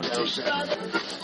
Tertulias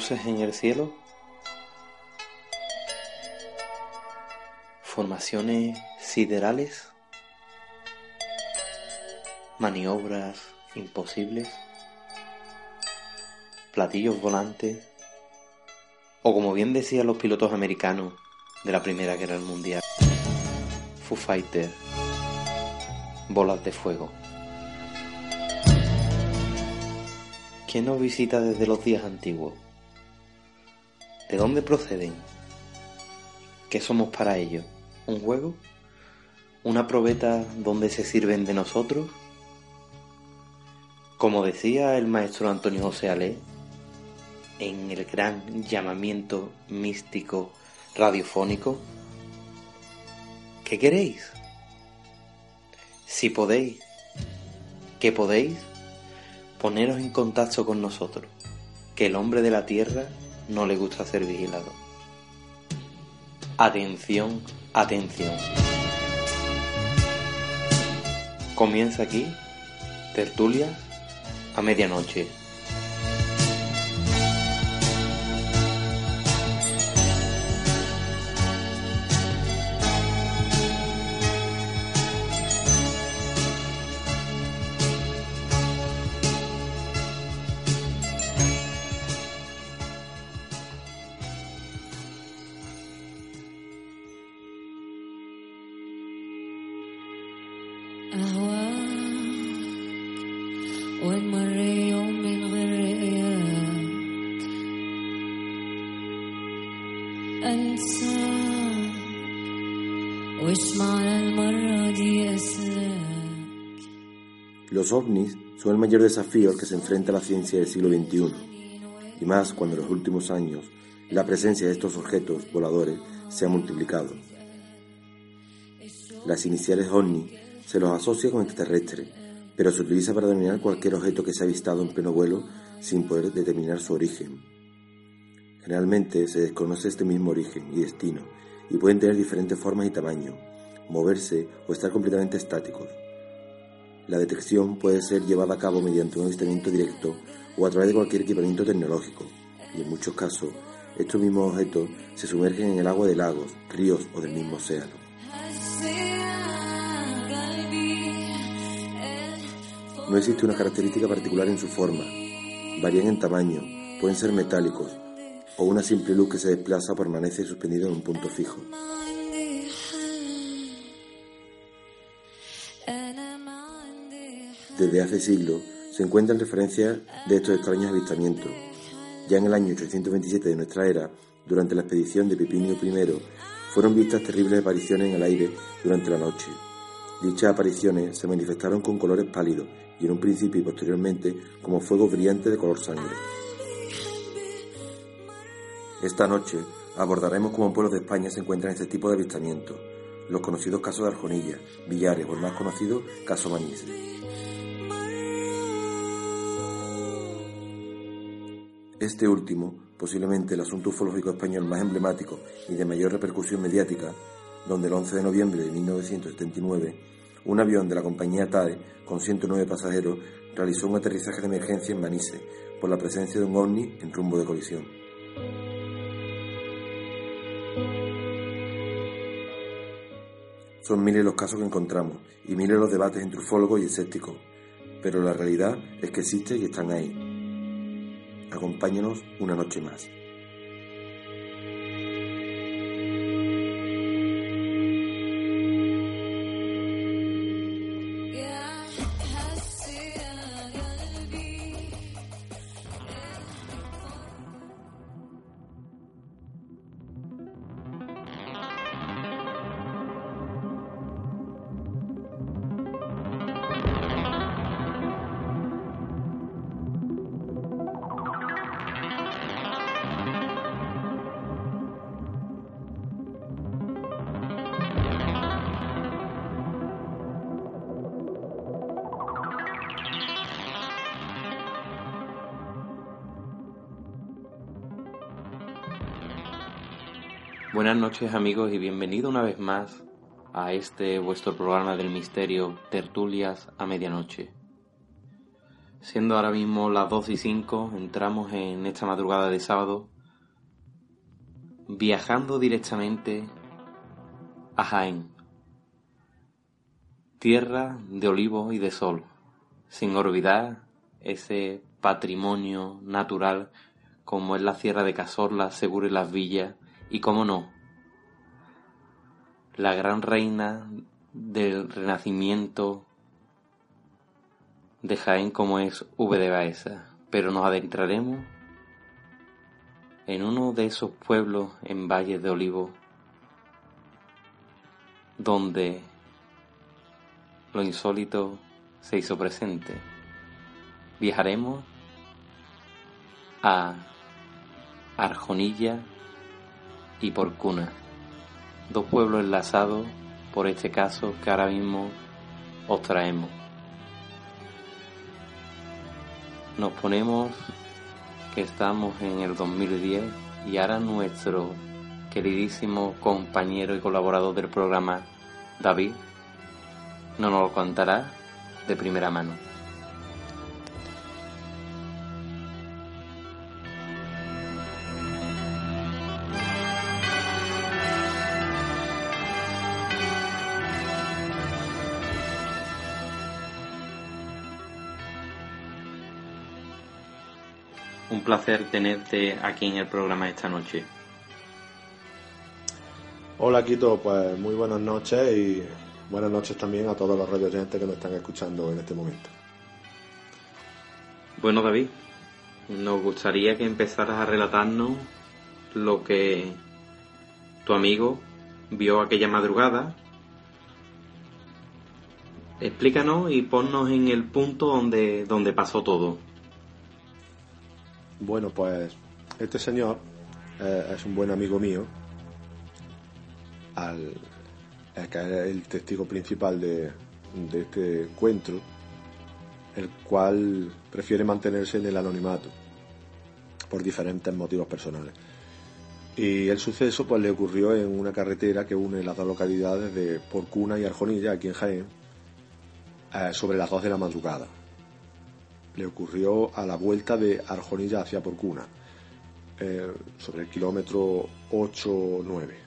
luces en el cielo, formaciones siderales, maniobras imposibles, platillos volantes, o como bien decían los pilotos americanos de la Primera Guerra Mundial, Foo Fighter, bolas de fuego. ¿Quién nos visita desde los días antiguos? ¿De dónde proceden? ¿Qué somos para ellos? ¿Un juego? ¿Una probeta donde se sirven de nosotros? Como decía el maestro Antonio José Alé, en el gran llamamiento místico radiofónico, ¿qué queréis? Si podéis, ¿qué podéis? Poneros en contacto con nosotros, que el hombre de la tierra no le gusta ser vigilado. Atención, atención. Comienza aquí, tertulia, a medianoche. Los ovnis son el mayor desafío al que se enfrenta la ciencia del siglo XXI, y más cuando en los últimos años la presencia de estos objetos voladores se ha multiplicado. Las iniciales ovni se los asocia con extraterrestres, pero se utiliza para denominar cualquier objeto que se ha avistado en pleno vuelo sin poder determinar su origen. Generalmente se desconoce este mismo origen y destino, y pueden tener diferentes formas y tamaños, moverse o estar completamente estáticos. La detección puede ser llevada a cabo mediante un avistamiento directo o a través de cualquier equipamiento tecnológico, y en muchos casos, estos mismos objetos se sumergen en el agua de lagos, ríos o del mismo océano. No existe una característica particular en su forma. Varían en tamaño, pueden ser metálicos, o una simple luz que se desplaza o permanece suspendido en un punto fijo. Desde hace siglos se encuentran referencias de estos extraños avistamientos. Ya en el año 827 de nuestra era, durante la expedición de Pipinio I, fueron vistas terribles apariciones en el aire durante la noche. Dichas apariciones se manifestaron con colores pálidos y en un principio y posteriormente como fuegos brillantes de color sangre. Esta noche abordaremos cómo pueblos de España se encuentran este tipo de avistamientos, los conocidos casos de Arjonilla, Villares o el más conocido caso Manise. Este último, posiblemente el asunto ufológico español más emblemático y de mayor repercusión mediática, donde el 11 de noviembre de 1979 un avión de la compañía TAE con 109 pasajeros realizó un aterrizaje de emergencia en Manise por la presencia de un ovni en rumbo de colisión. Son miles los casos que encontramos y miles los debates entre ufólogos y escépticos, pero la realidad es que existen y están ahí. Acompáñanos una noche más. Noches amigos y bienvenido una vez más a este vuestro programa del misterio Tertulias a Medianoche. Siendo ahora mismo las 2 y 5, entramos en esta madrugada de sábado viajando directamente a Jaén, tierra de olivo y de sol, sin olvidar ese patrimonio natural como es la Sierra de Cazorla, Seguro y las Villas, y cómo no, la gran reina del renacimiento de Jaén como es V de Baeza. Pero nos adentraremos en uno de esos pueblos en Valles de Olivo donde lo insólito se hizo presente. Viajaremos a Arjonilla y Porcuna, dos pueblos enlazados por este caso que ahora mismo os traemos. Nos ponemos que estamos en el 2010 y ahora nuestro queridísimo compañero y colaborador del programa, David, nos lo contará de primera mano. Placer tenerte aquí en el programa esta noche. Hola Quito, pues muy buenas noches y buenas noches también a todos los radio oyentes que nos están escuchando en este momento. Bueno David, nos gustaría que empezaras a relatarnos lo que tu amigo vio aquella madrugada. Explícanos y ponnos en el punto donde, donde pasó todo. Bueno, pues este señor eh, es un buen amigo mío, al, que es el testigo principal de, de este encuentro, el cual prefiere mantenerse en el anonimato por diferentes motivos personales. Y el suceso pues le ocurrió en una carretera que une las dos localidades de Porcuna y Arjonilla, aquí en Jaén, eh, sobre las dos de la madrugada le ocurrió a la vuelta de Arjonilla hacia Porcuna, eh, sobre el kilómetro 8 o 9.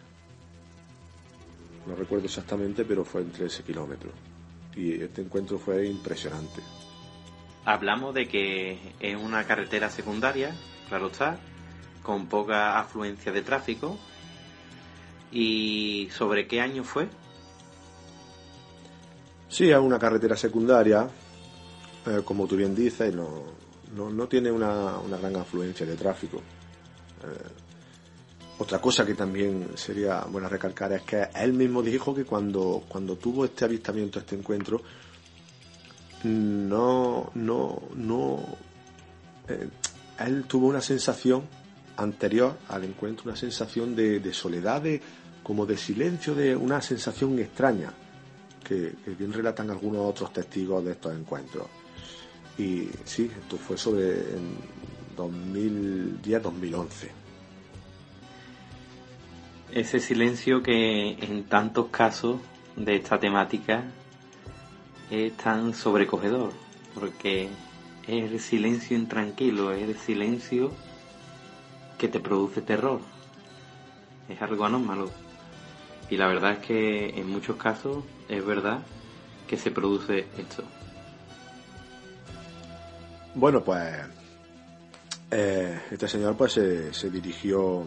No recuerdo exactamente, pero fue entre ese kilómetro. Y este encuentro fue impresionante. Hablamos de que es una carretera secundaria, claro está, con poca afluencia de tráfico. ¿Y sobre qué año fue? Sí, es una carretera secundaria, eh, como tú bien dices, no, no, no tiene una, una, gran afluencia de tráfico. Eh, otra cosa que también sería buena recalcar es que él mismo dijo que cuando, cuando tuvo este avistamiento, este encuentro, no, no, no, eh, él tuvo una sensación anterior al encuentro, una sensación de, de soledad, de, como de silencio, de una sensación extraña, que bien relatan algunos otros testigos de estos encuentros. Y sí, esto fue sobre 2010-2011. Ese silencio que en tantos casos de esta temática es tan sobrecogedor, porque es el silencio intranquilo, es el silencio que te produce terror. Es algo anómalo. Y la verdad es que en muchos casos es verdad que se produce esto. Bueno, pues eh, este señor pues se, dirigió,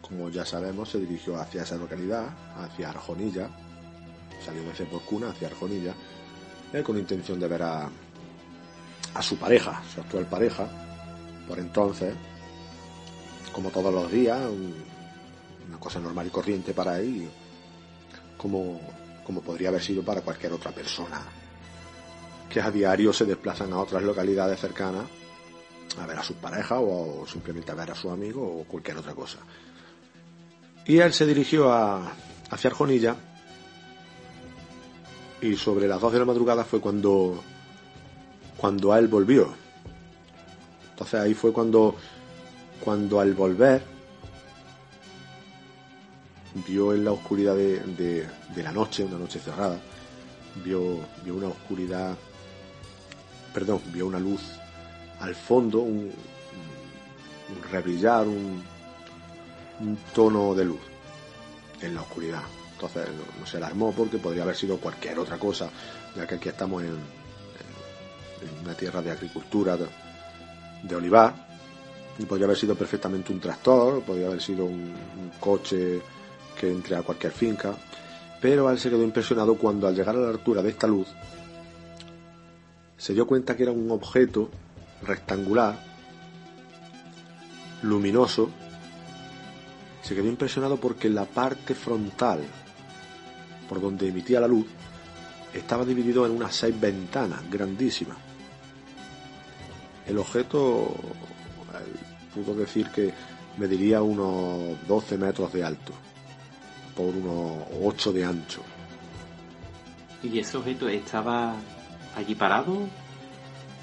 como ya sabemos, se dirigió hacia esa localidad, hacia Arjonilla, salió de Ceporcuna hacia Arjonilla, eh, con intención de ver a, su pareja, su actual pareja, por entonces, como todos los días, un, una cosa normal y corriente para él, como, como podría haber sido para cualquier otra persona que a diario se desplazan a otras localidades cercanas a ver a sus parejas o simplemente a ver a su amigo o cualquier otra cosa. Y él se dirigió a, hacia Arjonilla y sobre las 2 de la madrugada fue cuando, cuando él volvió. Entonces ahí fue cuando, cuando al volver vio en la oscuridad de, de, de la noche, una noche cerrada, vio, vio una oscuridad perdón, vio una luz al fondo, un, rebrillar, un, un, tono de luz en la oscuridad. Entonces no, se alarmó porque podría haber sido cualquier otra cosa, ya que aquí estamos en, en una tierra de agricultura, de, de, olivar, y podría haber sido perfectamente un tractor, podría haber sido un, un coche que entre a cualquier finca, pero él se quedó impresionado cuando al llegar a la altura de esta luz se dio cuenta que era un objeto rectangular, luminoso. Se quedó impresionado porque la parte frontal, por donde emitía la luz, estaba dividido en unas seis ventanas grandísimas. El objeto pudo decir que mediría unos 12 metros de alto por unos 8 de ancho. ¿Y ese objeto estaba allí parado?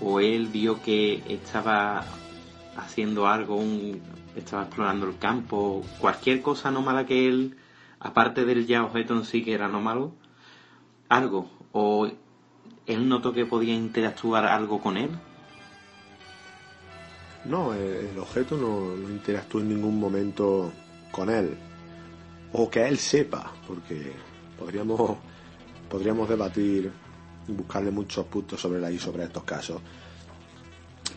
¿O él vio que estaba haciendo algo, estaba explorando el campo, cualquier cosa anómala que él, aparte del ya objeto en sí que era anómalo, algo? ¿O él notó que podía interactuar algo con él? No, el objeto no, no en ningún momento con él. O que él sepa, porque podríamos, podríamos debatir buscarle muchos puntos sobre la I sobre estos casos.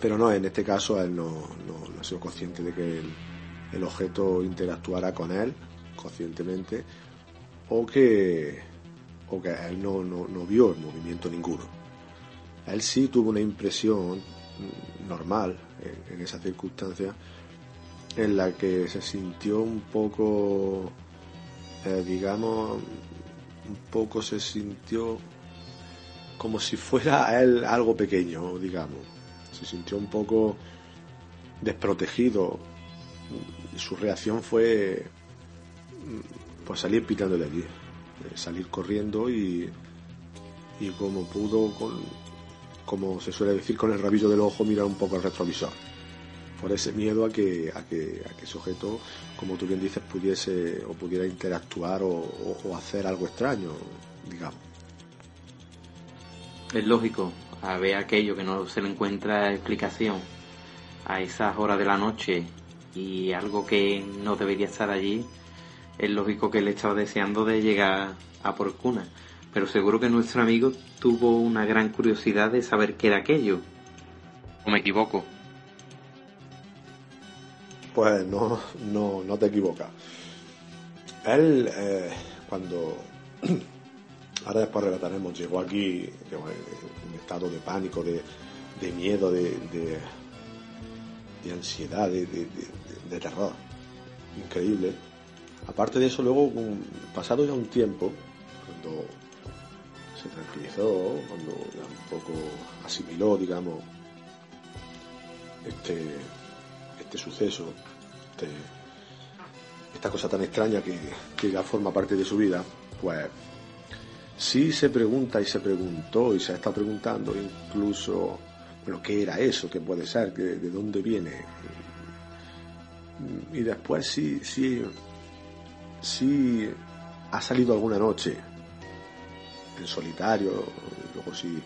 Pero no, en este caso él no, no, no ha sido consciente de que el, objeto interactuara con él conscientemente o que, o que él no, no, no vio el movimiento ninguno. Él sí tuvo una impresión normal en, en esa circunstancia en la que se sintió un poco, eh, digamos, un poco se sintió como si fuera él algo pequeño, digamos. Se sintió un poco desprotegido. Y su reacción fue pues salir pitando de eh, salir corriendo y, y como pudo, con, como se suele decir, con el rabillo del ojo mirar un poco el retrovisor. Por ese miedo a que, a que, a que ese objeto, como tú bien dices, pudiese o pudiera interactuar o hacer algo extraño, digamos es lógico, a ver aquello que no se le encuentra explicación a esas horas de la noche y algo que no debería estar allí, es lógico que él estaba deseando de llegar a por cuna. Pero seguro que nuestro amigo tuvo una gran curiosidad de saber qué era aquello. ¿O me equivoco? Pues no, no, no te equivocas. Él, eh, cuando ahora después relataremos, llegó aquí en estado de pánico, de, miedo, de, ansiedad, de, de terror. increíble. Aparte de eso, luego, pasado ya un tiempo, cuando se tranquilizó, cuando ya un poco asimiló, digamos, este, este suceso, este, esta cosa tan extraña que, que ya forma parte de su vida, pues sí se pregunta y se preguntó y se estado preguntando incluso, bueno, ¿qué era eso? ¿Qué puede ser? ¿De dónde viene? Y después sí, sí, sí ha salido alguna noche en solitario, luego sí,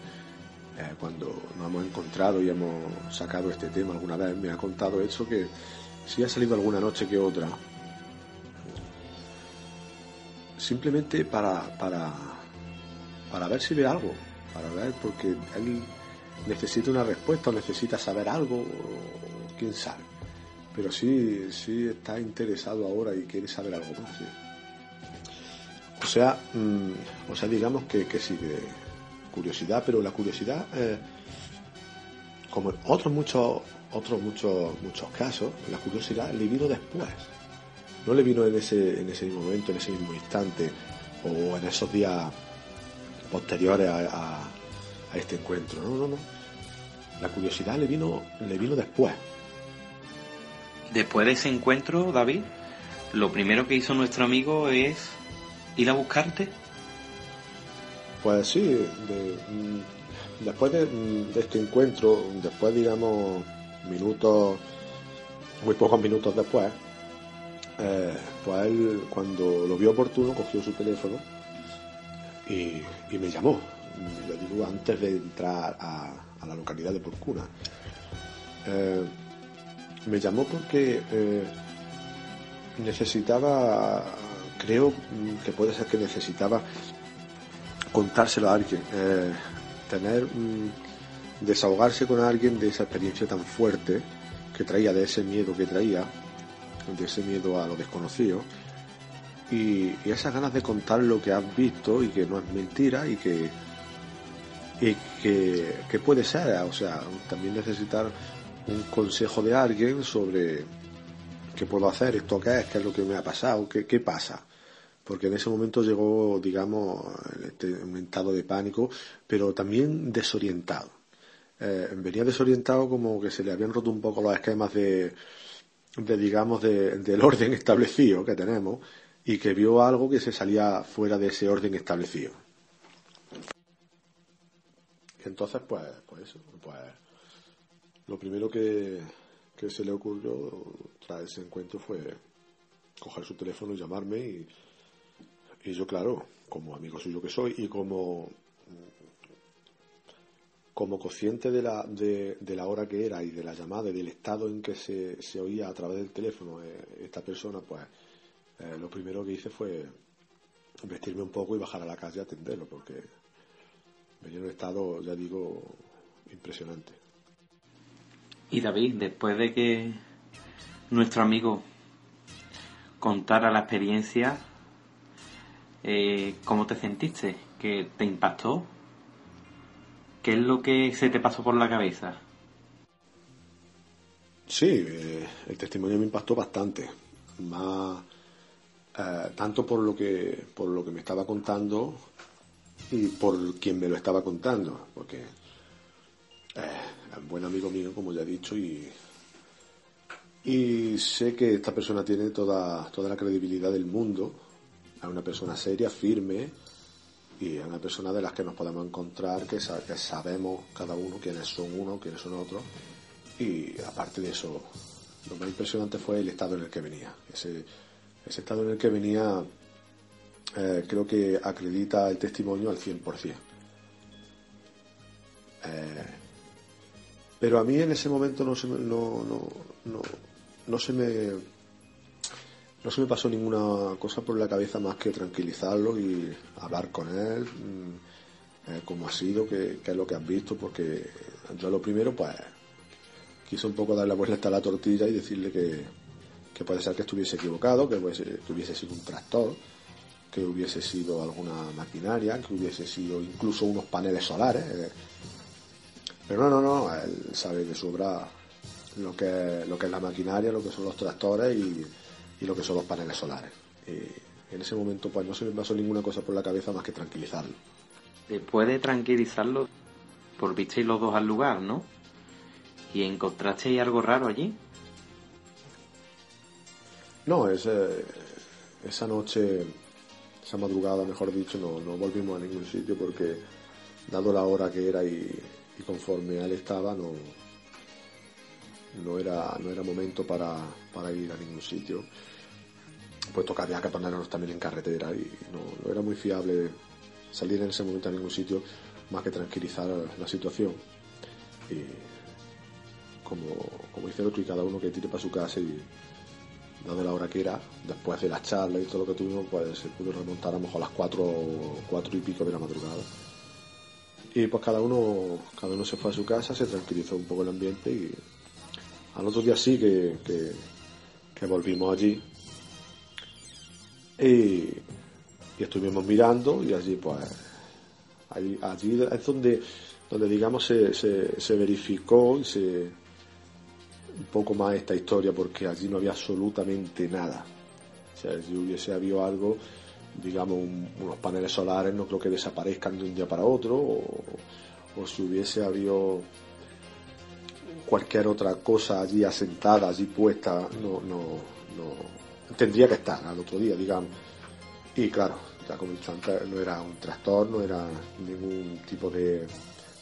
eh, cuando nos hemos encontrado y hemos sacado este tema alguna vez, me ha contado eso que sí ha salido alguna noche que otra, simplemente para, para, para ver si ve algo, para ver, porque él necesita una respuesta o necesita saber algo, o quién sabe. Pero sí, sí está interesado ahora y quiere saber algo más. O sea, mm, o sea, digamos que, sí, curiosidad, pero la curiosidad, eh, como en otros muchos, otros muchos, muchos casos, la curiosidad le vino después. No le vino en ese, en ese momento, en ese mismo instante, o en esos días posteriores a, a este encuentro. No, no, no. La curiosidad le vino, le vino después. Después de ese encuentro, David, lo primero que hizo nuestro amigo es ir a buscarte? Pues sí, mm, después mm, de, este encuentro, después digamos minutos, muy pocos minutos después, eh, pues él cuando lo vio oportuno cogió su teléfono y, me llamó, le digo antes de entrar a, la localidad de Porcuna. Eh, me llamó porque eh, necesitaba creo que puede ser que necesitaba contárselo a alguien, eh, tener, mm, desahogarse con alguien de esa experiencia tan fuerte que traía, de ese miedo que traía, de ese miedo a lo desconocido, y, esas ganas de contar lo que has visto y que no es mentira y que, y que, que puede ser, o sea, también necesitar un consejo de alguien sobre qué puedo hacer, esto qué es, qué es lo que me ha pasado, qué, qué pasa porque en ese momento llegó, digamos, este, un estado de pánico, pero también desorientado. Eh, venía desorientado como que se le habían roto un poco los esquemas de, de digamos, del orden establecido que tenemos y que vio algo que se salía fuera de ese orden establecido. Entonces, pues, pues eso, pues lo primero que, que se le ocurrió tras ese encuentro fue coger su teléfono llamarme y y yo, claro, como amigo suyo que soy y como, como consciente de la, de, la hora que era y de la llamada y del estado en que se, se oía a través del teléfono eh, esta persona, pues eh, lo primero que hice fue vestirme un poco y bajar a la calle a atenderlo, porque venía en un estado, ya digo, impresionante. Y David, después de que nuestro amigo contara la experiencia, eh, ¿cómo te sentiste? ¿Que te impactó? ¿Qué es lo que se te pasó por la cabeza? Sí, eh, el testimonio me impactó bastante. Más, eh, tanto por lo que por lo que me estaba contando y por quien me lo estaba contando, porque es un buen amigo mío, como ya he dicho, y, y sé que esta persona tiene toda, toda la credibilidad del mundo a una persona seria, firme y a una persona de las que nos podemos encontrar, que, sabemos cada uno quiénes son uno, quiénes son otros. Y aparte de eso, lo más impresionante fue el estado en el que venía. Ese estado en el que venía eh, creo que acredita el testimonio al 100%. Eh, pero a mí en ese momento no se no, no, no, no se me no se me pasó ninguna cosa por la cabeza más que tranquilizarlo y hablar con él, mm, eh, cómo ha sido, qué, es lo que has visto, porque yo lo primero, pues, quise un poco darle la vuelta a la tortilla y decirle que, puede ser que estuviese equivocado, que, hubiese sido un tractor, que hubiese sido alguna maquinaria, que hubiese sido incluso unos paneles solares. Eh. Pero no, no, no, él sabe de sobra lo que, lo que es la maquinaria, lo que son los tractores y y lo que son los paneles solares. En ese momento pues no se me pasó ninguna cosa por la cabeza más que tranquilizarlo. Después de tranquilizarlo, por visteis los dos al lugar, ¿no? ¿Y encontrasteis algo raro allí? No, esa noche, esa madrugada, mejor dicho, no, volvimos a ningún sitio porque, dado la hora que era y, conforme él estaba, no, no, era, no era momento para, para ir a ningún sitio. Puesto que había también en carretera y no, no era muy fiable salir en ese momento a ningún sitio más que tranquilizar la situación. Y como, como dice el otro, y cada uno que tire para su casa y dado la hora que era, después de la charla y todo lo que tuvimos, pues se pudo remontar a lo mejor a las cuatro, cuatro y pico de la madrugada. Y pues cada uno, cada uno se fue a su casa, se tranquilizó un poco el ambiente y al otro día sí que, que, que volvimos allí. Y, y estuvimos mirando y allí pues allí, allí es donde donde digamos se, se, se verificó y se un poco más esta historia porque allí no había absolutamente nada. O sea, si hubiese habido algo, digamos, un- unos paneles solares, no creo que desaparezcan de un día para otro, o, si hubiese habido cualquier otra cosa allí asentada, allí puesta, no, no, no, tendría que estar al otro día, digamos. Y claro, ya como antes, no era un tractor, no era ningún tipo de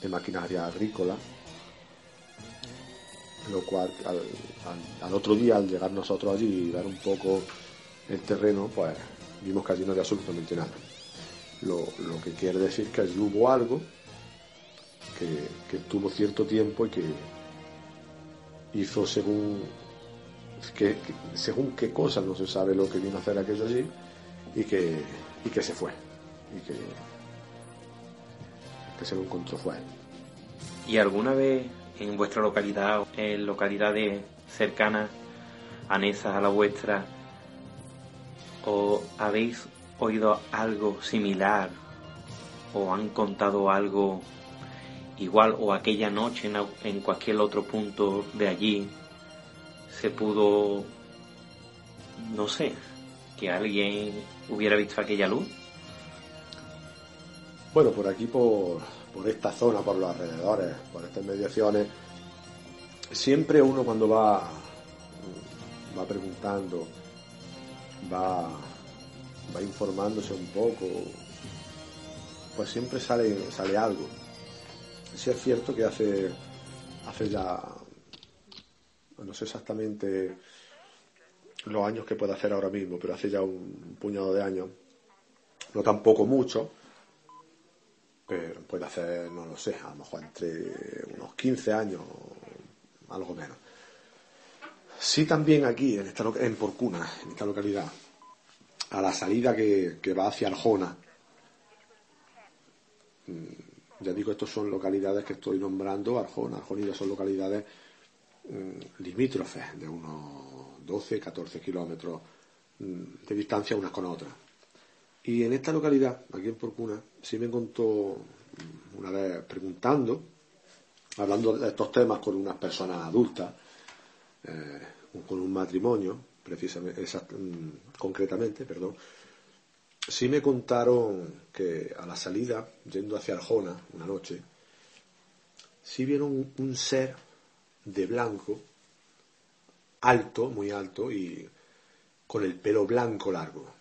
maquinaria agrícola, lo cual al, al- al otro día al llegar nosotros allí y dar un poco el terreno pues vimos que allí no había absolutamente nada lo, lo que quiere decir que allí hubo algo que, que tuvo cierto tiempo y que hizo según que, que- según qué cosa no se sabe lo que vino a hacer aquello allí y que, y que se fue y que, que se lo encontró fue. ¿Y alguna vez en vuestra localidad en localidades cercanas, anexas a la vuestra, o habéis oído algo similar o han contado algo igual o aquella noche en cualquier otro punto de allí se pudo, no sé, que alguien hubiera visto aquella luz? Bueno, por aquí, por, por esta zona, por los alrededores, por estas mediaciones, siempre uno cuando va, va preguntando, va, va informándose un poco, pues siempre sale, sale algo. Sí es cierto que hace, hace ya, no sé exactamente los años que puede hacer ahora mismo, pero hace ya un puñado de años, no tampoco mucho, puede hacer, no lo sé, a lo mejor entre unos 15 años, algo menos. Sí también aquí, en, esta, en Porcuna, en esta localidad, a la salida que, que va hacia Arjona, mm, ya digo, estos son localidades que estoy nombrando, Arjona, Arjonilla son localidades mm, limítrofes, de unos 12, 14 kilómetros mm, de distancia unas con otras. Y en esta localidad, aquí en Porcuna, sí me contó una vez preguntando, hablando de estos temas con unas personas adultas, eh, con un matrimonio, precisamente, mm, concretamente, perdón, sí me contaron que a la salida, yendo hacia Arjona una noche, sí vieron un ser de blanco, alto, muy alto, y con el pelo blanco largo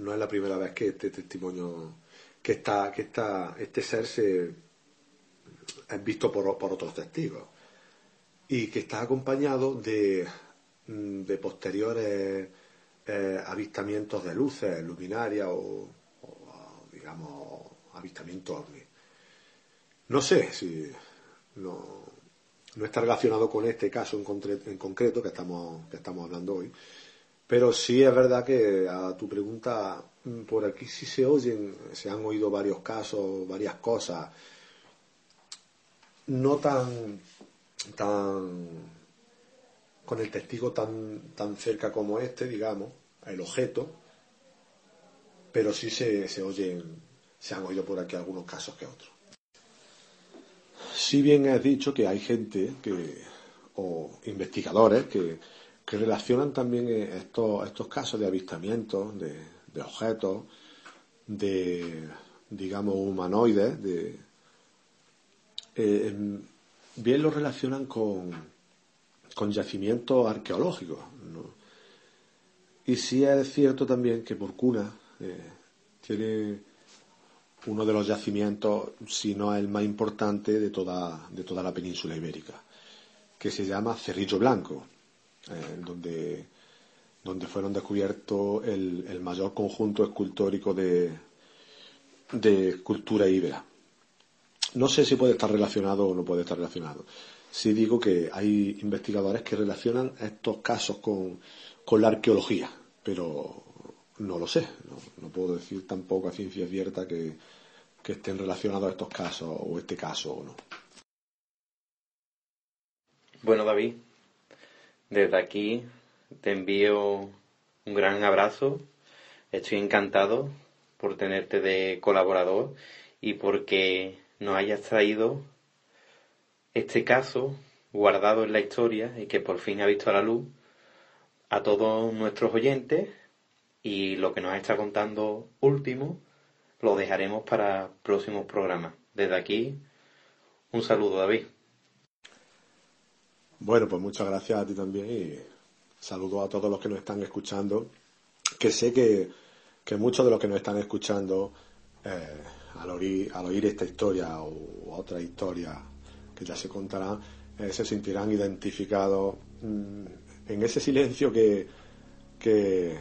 no es la primera vez que este testimonio, que, está, que está, este ser se es visto por, otros testigos y que está acompañado de, mm, posteriores eh, avistamientos de luces, luminarias o, o, digamos, avistamientos. No sé si no, no está relacionado con este caso en, concre- en concreto que estamos, que estamos hablando hoy, pero sí es verdad que a tu pregunta, mm, por aquí sí se oyen, se han oído varios casos, varias cosas, no tan, tan, con el testigo tan, tan cerca como este, digamos, el objeto, pero sí se, se oyen, se han oído por aquí algunos casos que otros. Si bien has dicho que hay gente que, o investigadores que, que relacionan también eh, estos, estos casos de avistamientos de, objetos, de, digamos, humanoides, de, eh, bien lo relacionan con, con yacimientos arqueológicos. Y sí es cierto también que Porcuna eh, tiene uno de los yacimientos, si no el más importante de toda, de toda la península ibérica, que se llama Cerrillo Blanco, eh, donde, donde fueron descubiertos el, mayor conjunto escultórico de, de escultura íbera. No sé si puede estar relacionado o no puede estar relacionado. Sí digo que hay investigadores que relacionan estos casos con, con la arqueología, pero no lo sé. No, puedo decir tampoco a ciencia cierta que, que estén relacionados estos casos o este caso o no. Bueno, David, desde aquí te envío un gran abrazo. Estoy encantado por tenerte de colaborador y porque nos hayas traído este caso guardado en la historia y que por fin ha visto a la luz a todos nuestros oyentes y lo que nos está contando último lo dejaremos para próximos programas. Desde aquí, un saludo, David. Bueno, pues muchas gracias a ti también y saludo a todos los que nos están escuchando, que sé que, muchos de los que nos están escuchando eh, al, oír, al oír esta historia o otra historia que ya se contarán, eh, se sentirán identificados mm, en ese silencio que, que,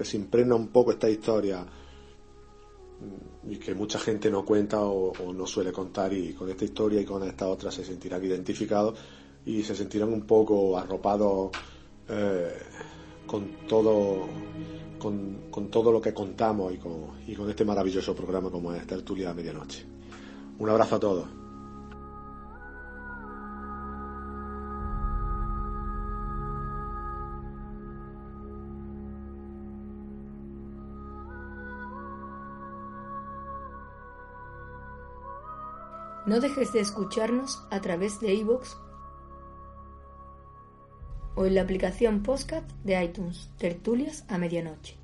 se impregna un poco esta historia mm, y que mucha gente no cuenta o, no suele contar y con esta historia y con esta otra se sentirán identificados y se sentirán un poco arropados eh, con todo con, todo lo que contamos y con, y con este maravilloso programa como es Tertulia a Medianoche. Un abrazo a todos. No dejes de escucharnos a través de iVoox o en la aplicación Postcat de iTunes, Tertulias a Medianoche.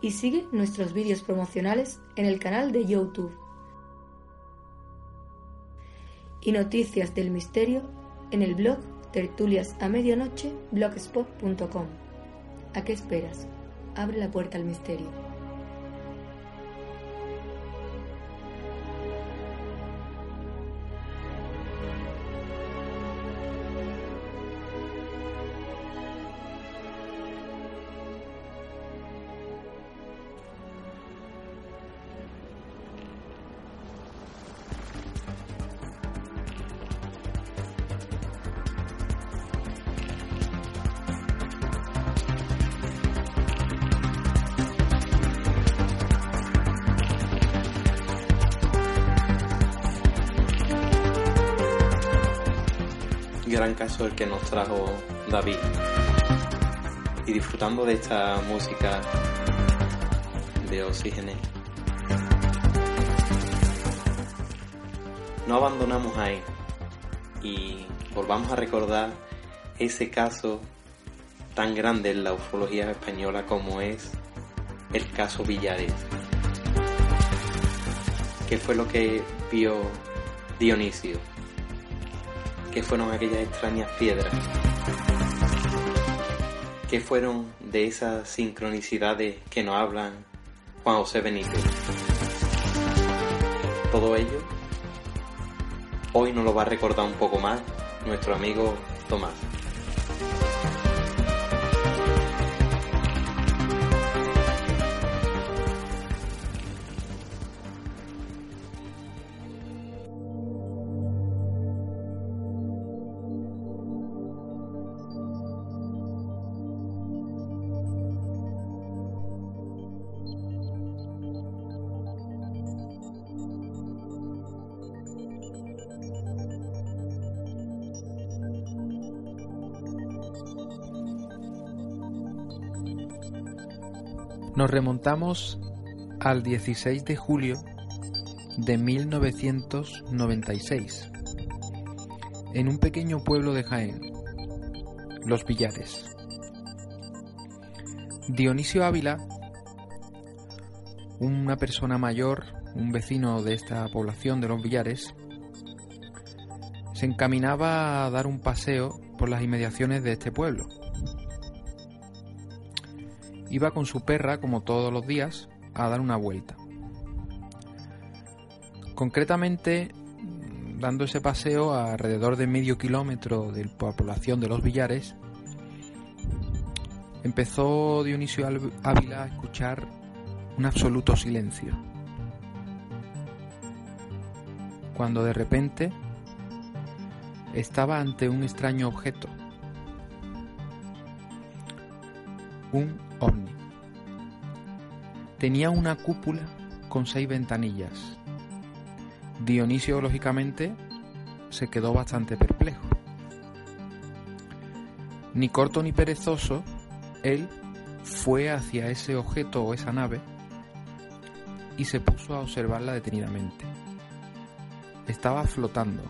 Y sigue nuestros vídeos promocionales en el canal de YouTube. Y noticias del misterio en el blog Tertulias a Medianoche blogspot.com. ¿A qué esperas? Abre la puerta al misterio. El que nos trajo David. Y disfrutando de esta música de oxígeno. No abandonamos ahí y volvamos a recordar ese caso tan grande en la ufología española como es el caso Villares. ¿Qué fue lo que vio Dionisio? ¿Qué fueron aquellas extrañas piedras? ¿Qué fueron de esas sincronicidades que nos hablan Juan José Benítez? Todo ello hoy nos lo va a recordar un poco más nuestro amigo Tomás. Nos remontamos al 16 de julio de 1996. en un pequeño pueblo de Jaén, Los Villares. Dionisio Ávila, una persona mayor, un vecino de esta población de Los Villares, se encaminaba a dar un paseo por las inmediaciones de este pueblo. Iba con su perra, como todos los días, a dar una vuelta. Concretamente, dando ese paseo a alrededor de medio kilómetro de la población de los Villares, empezó Dionisio Ávila a escuchar un absoluto silencio. Cuando de repente estaba ante un extraño objeto. Un ovni. Tenía una cúpula con seis ventanillas Dionisio, lógicamente, se quedó bastante perplejo. Ni corto ni perezoso, él fue hacia ese objeto o esa nave y se puso a observarla detenidamente. Estaba flotando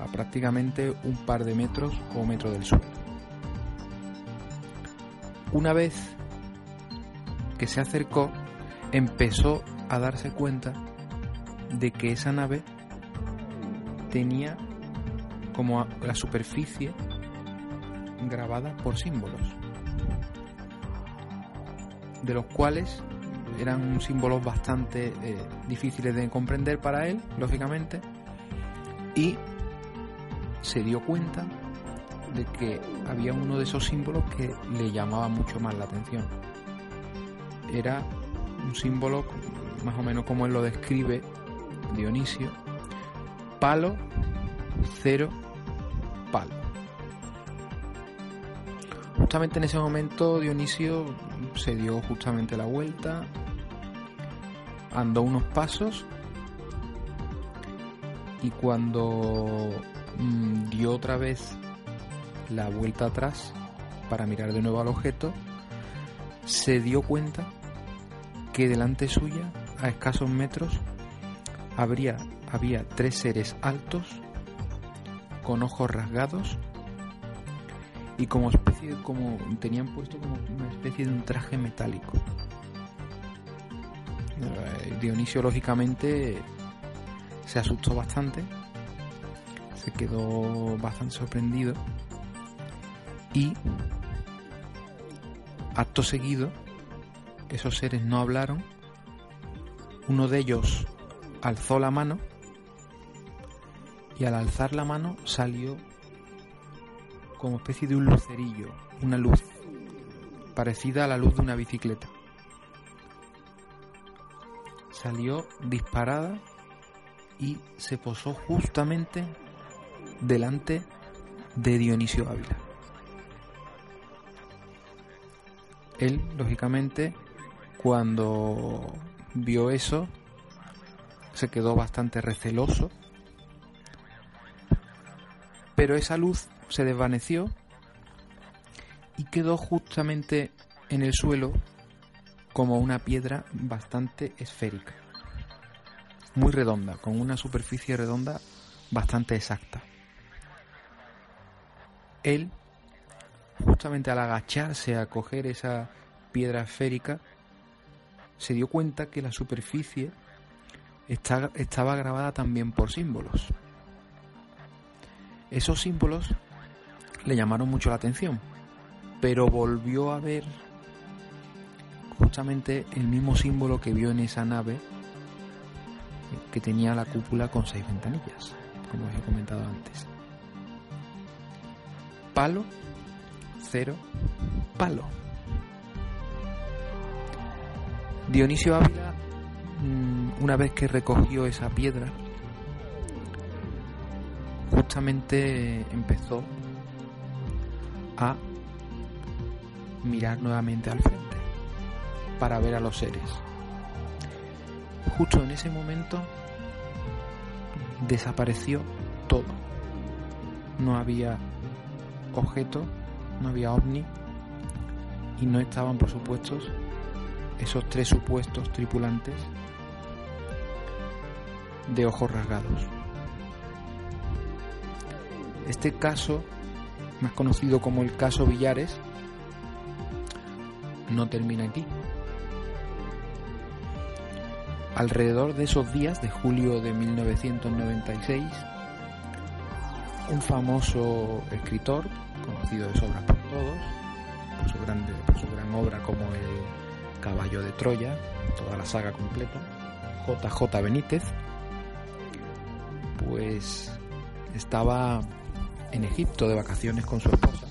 a prácticamente un par de metros o metro del suelo. Una vez que se acercó, empezó a darse cuenta de que esa nave tenía como la superficie grabada por símbolos, de los cuales eran símbolos bastante eh, difíciles de comprender para él, lógicamente, y se dio cuenta de que había uno de esos símbolos que le llamaba mucho más la atención. Era un símbolo más o menos como él lo describe Dionisio, palo, cero, palo. Justamente en ese momento Dionisio se dio justamente la vuelta, andó unos pasos y cuando mm, dio otra vez la vuelta atrás para mirar de nuevo al objeto, se dio cuenta que delante suya, a escasos metros, habría, había tres seres altos, con ojos rasgados y como especie como tenían puesto como una especie de un traje metálico. Eh, Dionisio lógicamente se asustó bastante, se quedó bastante sorprendido y acto seguido esos seres no hablaron, uno de ellos alzó la mano y al alzar la mano salió como especie de un lucerillo, una luz parecida a la luz de una bicicleta. Salió disparada y se posó justamente delante de Dionisio Ávila. Él, lógicamente, cuando vio eso, se quedó bastante receloso, pero esa luz se desvaneció y quedó justamente en el suelo como una piedra bastante esférica, muy redonda, con una superficie redonda bastante exacta. Él, justamente al agacharse a coger esa piedra esférica, se dio cuenta que la superficie estaba grabada también por símbolos. Esos símbolos le llamaron mucho la atención, pero volvió a ver justamente el mismo símbolo que vio en esa nave que tenía la cúpula con seis ventanillas, como os he comentado antes. Palo, palo. Dionisio Ávila Mm, una vez que recogió esa piedra, justamente empezó a mirar nuevamente al frente para ver a los seres. Justo en ese momento desapareció todo. No había objeto, no había ovni y no estaban, por supuesto, esos tres supuestos tripulantes de ojos rasgados. Este caso, más conocido como el caso Villares, no termina aquí. Alrededor de esos días de julio de 1996, un famoso escritor, conocido de sobra por todos, por su, grande, su gran obra como El Caballo de Troya, toda la saga completa, JJ Benítez, pues estaba en Egipto de vacaciones con su esposa.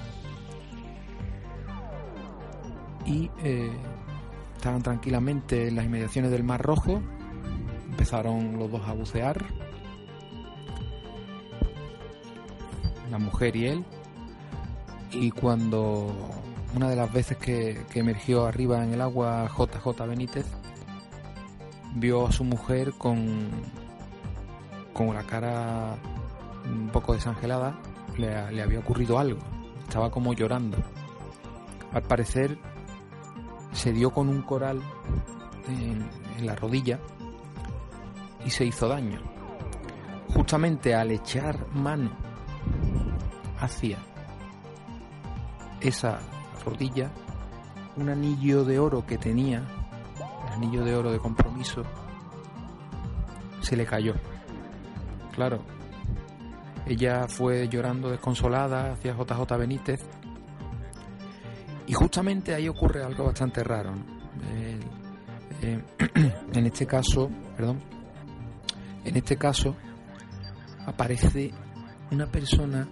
Y eh, estaban tranquilamente en las inmediaciones del Mar Rojo, empezaron los dos a bucear, la mujer y él, y cuando una de las veces que, que emergió arriba en el agua JJ Benítez, vio a su mujer con, con la cara un poco desangelada, le, le había ocurrido algo, estaba como llorando. Al parecer se dio con un coral en, en la rodilla y se hizo daño. Justamente al echar mano hacia esa rodilla, un anillo de oro que tenía, el anillo de oro de compromiso, se le cayó. Claro, ella fue llorando desconsolada hacia JJ Benítez y justamente ahí ocurre algo bastante raro. Eh, eh, en este caso, perdón, en este caso aparece una persona,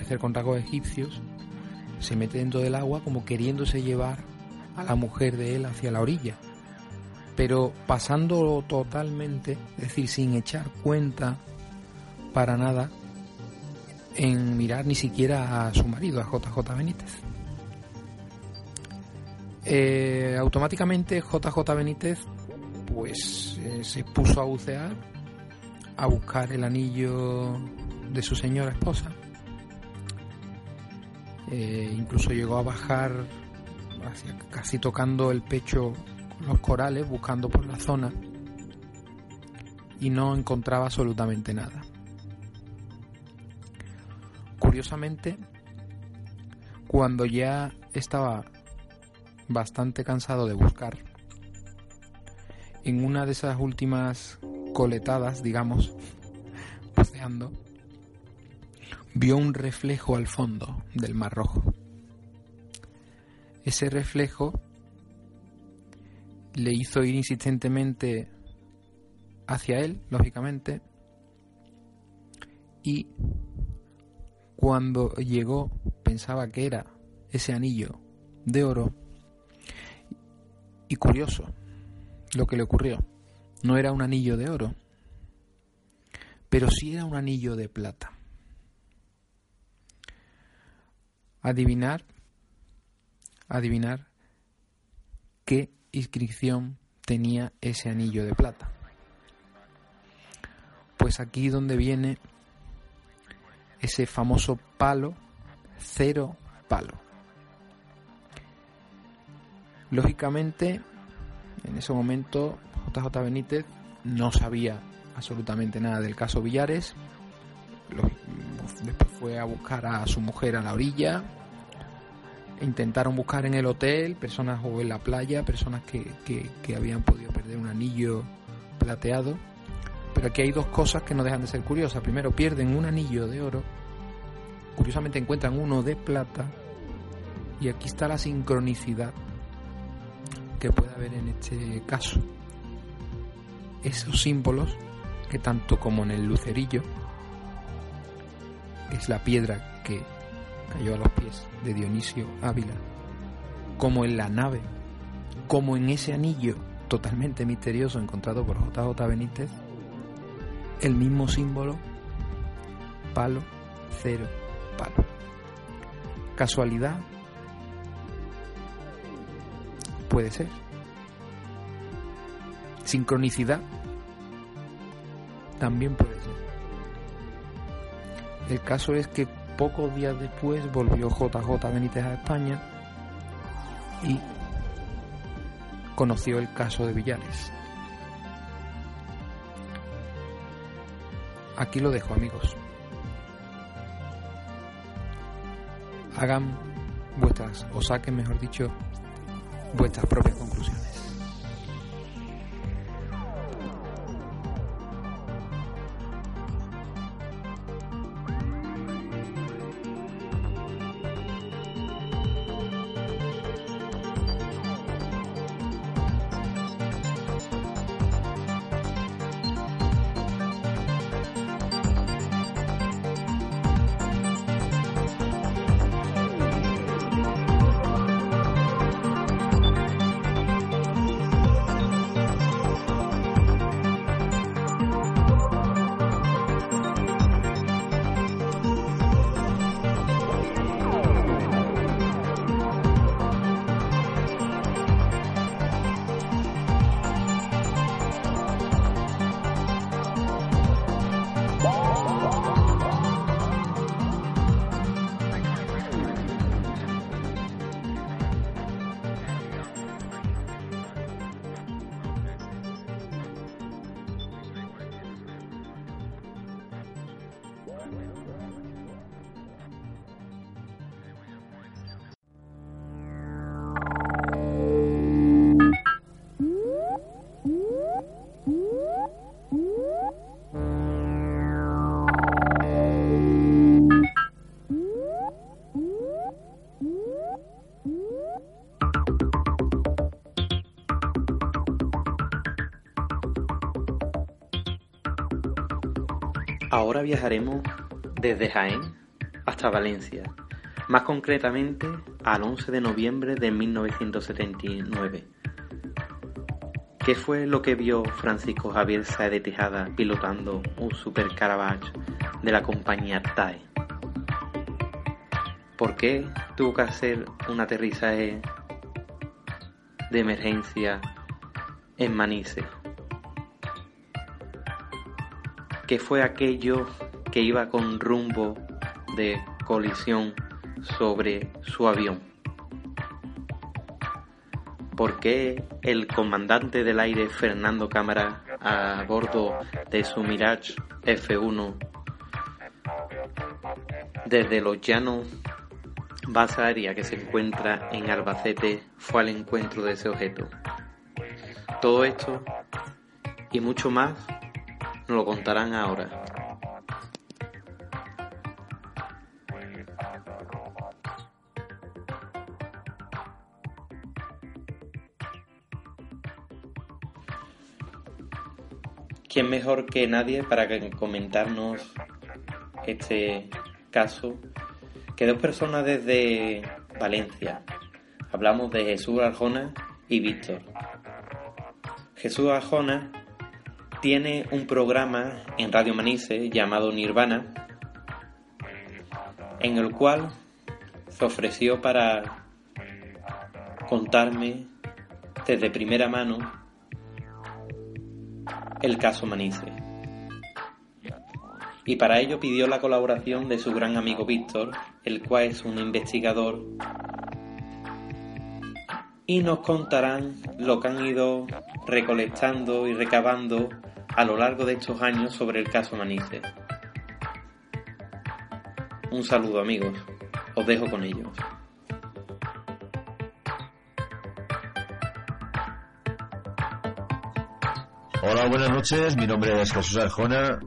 parecer con rasgos egipcios, se mete dentro del agua como queriéndose llevar a la mujer de él hacia la orilla, pero pasándolo totalmente, es decir, sin echar cuenta para nada en mirar ni siquiera a su marido, a JJ Benítez. Eh, automáticamente JJ Benítez pues eh, se puso a bucear, a buscar el anillo de su señora esposa. Eh, incluso llegó a bajar casi tocando el pecho los corales, buscando por la zona y no encontraba absolutamente nada. Curiosamente, cuando ya estaba bastante cansado de buscar, en una de esas últimas coletadas, digamos, buceando, vio un reflejo al fondo del Mar Rojo. Ese reflejo le hizo ir insistentemente hacia él, lógicamente, y cuando llegó pensaba que era ese anillo de oro y curioso lo que le ocurrió. No era un anillo de oro, pero sí era un anillo de plata. Adivinar, adivinar qué inscripción tenía ese anillo de plata. Pues aquí donde viene ese famoso palo, cero palo. Lógicamente, en ese momento JJ Benítez no sabía absolutamente nada del caso Villares. Después fue a buscar a su mujer a la orilla. Intentaron buscar en el hotel personas o en la playa, personas que, que, habían podido perder un anillo plateado. Pero aquí hay dos cosas que no dejan de ser curiosas. Primero, pierden un anillo de oro. Curiosamente encuentran uno de plata. Y aquí está la sincronicidad que puede haber en este caso. Esos símbolos que tanto como en el lucerillo, es la piedra que cayó a los pies de Dionisio Ávila, como en la nave, como en ese anillo totalmente misterioso encontrado por JJ Benítez, el mismo símbolo, palo, cero, palo. ¿Casualidad? Puede ser. Sincronicidad también puede ser. El caso es que pocos días después volvió JJ Benítez a España y conoció el caso de Villares. Aquí lo dejo amigos. Hagan vuestras, o saquen mejor dicho, vuestras propias conclusiones. Viajaremos desde Jaén hasta Valencia, más concretamente al 11 de noviembre de 1979. ¿Qué fue lo que vio Francisco Javier Saez de Tejada pilotando un Super Caravage de la compañía TAE? ¿Por qué tuvo que hacer un aterrizaje de emergencia en Manises? ¿Qué fue aquello que iba con rumbo de colisión sobre su avión? ¿Por qué el comandante del aire Fernando Cámara a bordo de su Mirage F1 desde los llanos base aérea que se encuentra en Albacete fue al encuentro de ese objeto? Todo esto y mucho más nos lo contarán ahora. ¿Quién mejor que nadie para comentarnos este caso? Que dos personas desde Valencia. Hablamos de Jesús Arjona y Víctor. Jesús Arjona tiene un programa en Radio Manice llamado Nirvana, en el cual se ofreció para contarme desde primera mano el caso Manice. Y para ello pidió la colaboración de su gran amigo Víctor, el cual es un investigador, y nos contarán lo que han ido recolectando y recabando a lo largo de estos años sobre el caso Manice. Un saludo amigos, os dejo con ellos. Hola, buenas noches. Mi nombre es Jesús Arjona.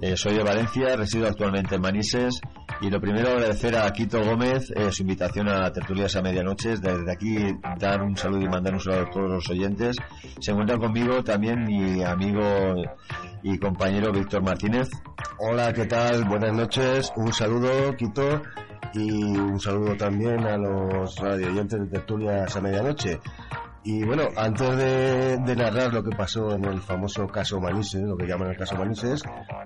Eh, soy de Valencia, resido actualmente en Manises. Y lo primero, agradecer a Quito Gómez eh, su invitación a Tertulias a Medianoche. Desde aquí, dar un saludo y mandar un saludo a todos los oyentes. Se encuentra conmigo también mi amigo y compañero Víctor Martínez. Hola, ¿qué tal? Buenas noches. Un saludo, Quito. Y un saludo también a los radio oyentes de Tertulias a Medianoche. Y bueno, antes de, narrar lo que pasó en el famoso caso Manises, lo que llaman el caso Manises,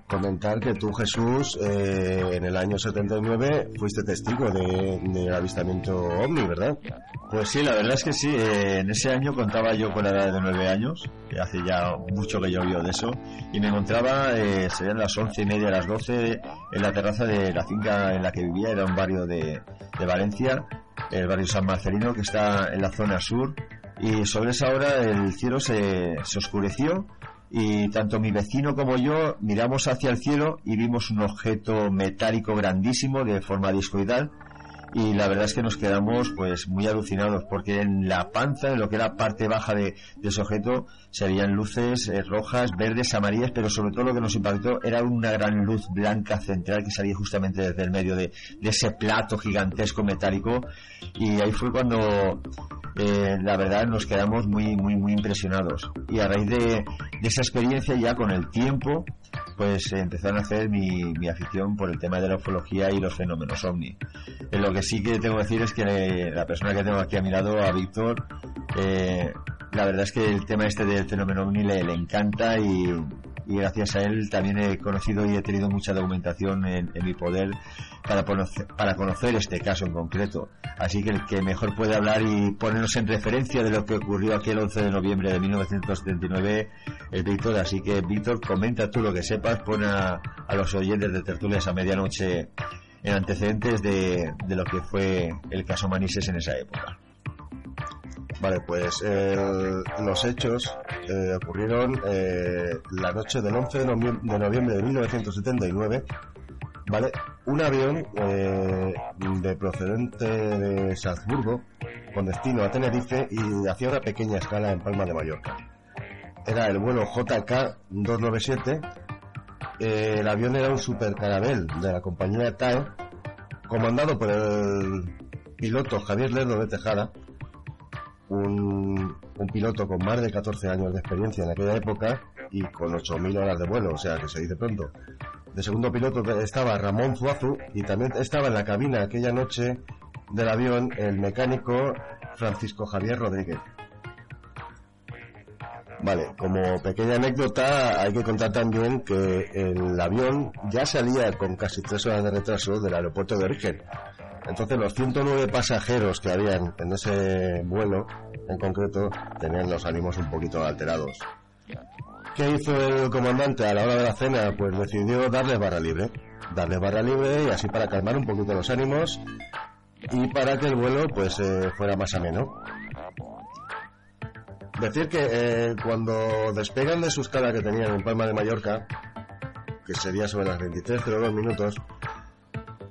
comentar que tú, Jesús, eh, en el año 79 fuiste testigo del avistamiento ovni, ¿verdad? Pues sí, la verdad es que sí. Eh, en ese año contaba yo con la edad de nueve años, que hace ya mucho que llovió de eso, y me encontraba, eh, serían las once y media, las doce, en la terraza de la finca en la que vivía, era un barrio de, de Valencia, el barrio San Marcelino, que está en la zona sur y sobre esa hora el cielo se, se oscureció y tanto mi vecino como yo miramos hacia el cielo y vimos un objeto metálico grandísimo de forma discoidal y la verdad es que nos quedamos pues muy alucinados porque en la panza, en lo que era parte baja de, de ese objeto, se veían luces eh, rojas, verdes, amarillas, pero sobre todo lo que nos impactó era una gran luz blanca central que salía justamente desde el medio de, de ese plato gigantesco metálico. Y ahí fue cuando eh, la verdad nos quedamos muy muy muy impresionados. Y a raíz de, de esa experiencia ya con el tiempo pues eh, empezaron a hacer mi, mi afición por el tema de la ufología y los fenómenos ovni. Eh, lo que sí que tengo que decir es que eh, la persona que tengo aquí a mi lado, a Víctor, la verdad es que el tema este del fenómeno ovni le encanta y, y gracias a él también he conocido y he tenido mucha documentación en, mi poder para conocer, para conocer este caso en concreto. Así que el que mejor puede hablar y ponernos en referencia de lo que ocurrió aquel 11 de noviembre de 1979 es Víctor. Así que Víctor, comenta tú lo que sepas, pon a, a los oyentes de tertulias a medianoche en antecedentes de, de lo que fue el caso Manises en esa época. Vale, pues el- los hechos eh, ocurrieron eh, la noche del 11 de, de noviembre de 1979. Vale, un avión eh, de procedente de Salzburgo con destino a Tenerife y hacía una pequeña escala en Palma de Mallorca. Era el vuelo JK 297. eh, el avión era un supercarabel de la compañía TAE, comandado por el piloto Javier Lerdo de Tejada, un, piloto con más de 14 años de experiencia en aquella época y con 8.000 horas de vuelo, o sea que se dice pronto. De segundo piloto estaba Ramón Zuazu y también estaba en la cabina aquella noche del avión el mecánico Francisco Javier Rodríguez. Vale, como pequeña anécdota hay que contar también que el avión ya salía con casi tres horas de retraso del aeropuerto de origen. Entonces los 109 pasajeros que habían en ese vuelo en concreto tenían los ánimos un poquito alterados. ¿Qué hizo el comandante a la hora de la cena? Pues decidió darles barra libre. Darles barra libre y así para calmar un poquito los ánimos y para que el vuelo pues eh, fuera más ameno. Decir que eh, cuando despegan de su escala que tenían en Palma de Mallorca, que sería sobre las 23.02 minutos,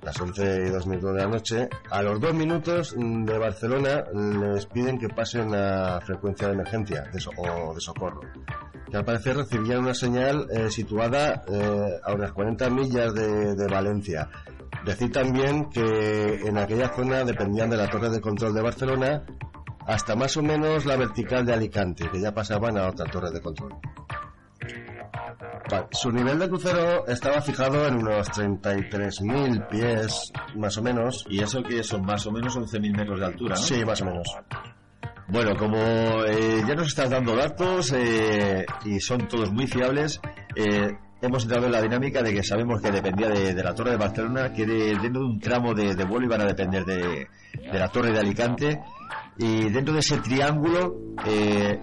las 11 y 2 minutos de la noche, a los 2 minutos de Barcelona les piden que pasen a frecuencia de emergencia de so- o de socorro. Que al parecer recibían una señal eh, situada eh, a unas 40 millas de, de Valencia. Decir también que en aquella zona dependían de la torre de control de Barcelona hasta más o menos la vertical de Alicante, que ya pasaban a otra torre de control. Vale, Su nivel de crucero estaba fijado en unos 33.000 pies, más o menos. ¿Y eso que son más o menos 11.000 metros de altura? ¿no? Sí, más o menos. Bueno, como eh, ya nos estás dando datos eh, y son todos muy fiables, eh, hemos entrado en la dinámica de que sabemos que dependía de, de la Torre de Barcelona, que de- dentro de un tramo de, de vuelo iban a depender de, de la Torre de Alicante, y dentro de ese triángulo eh,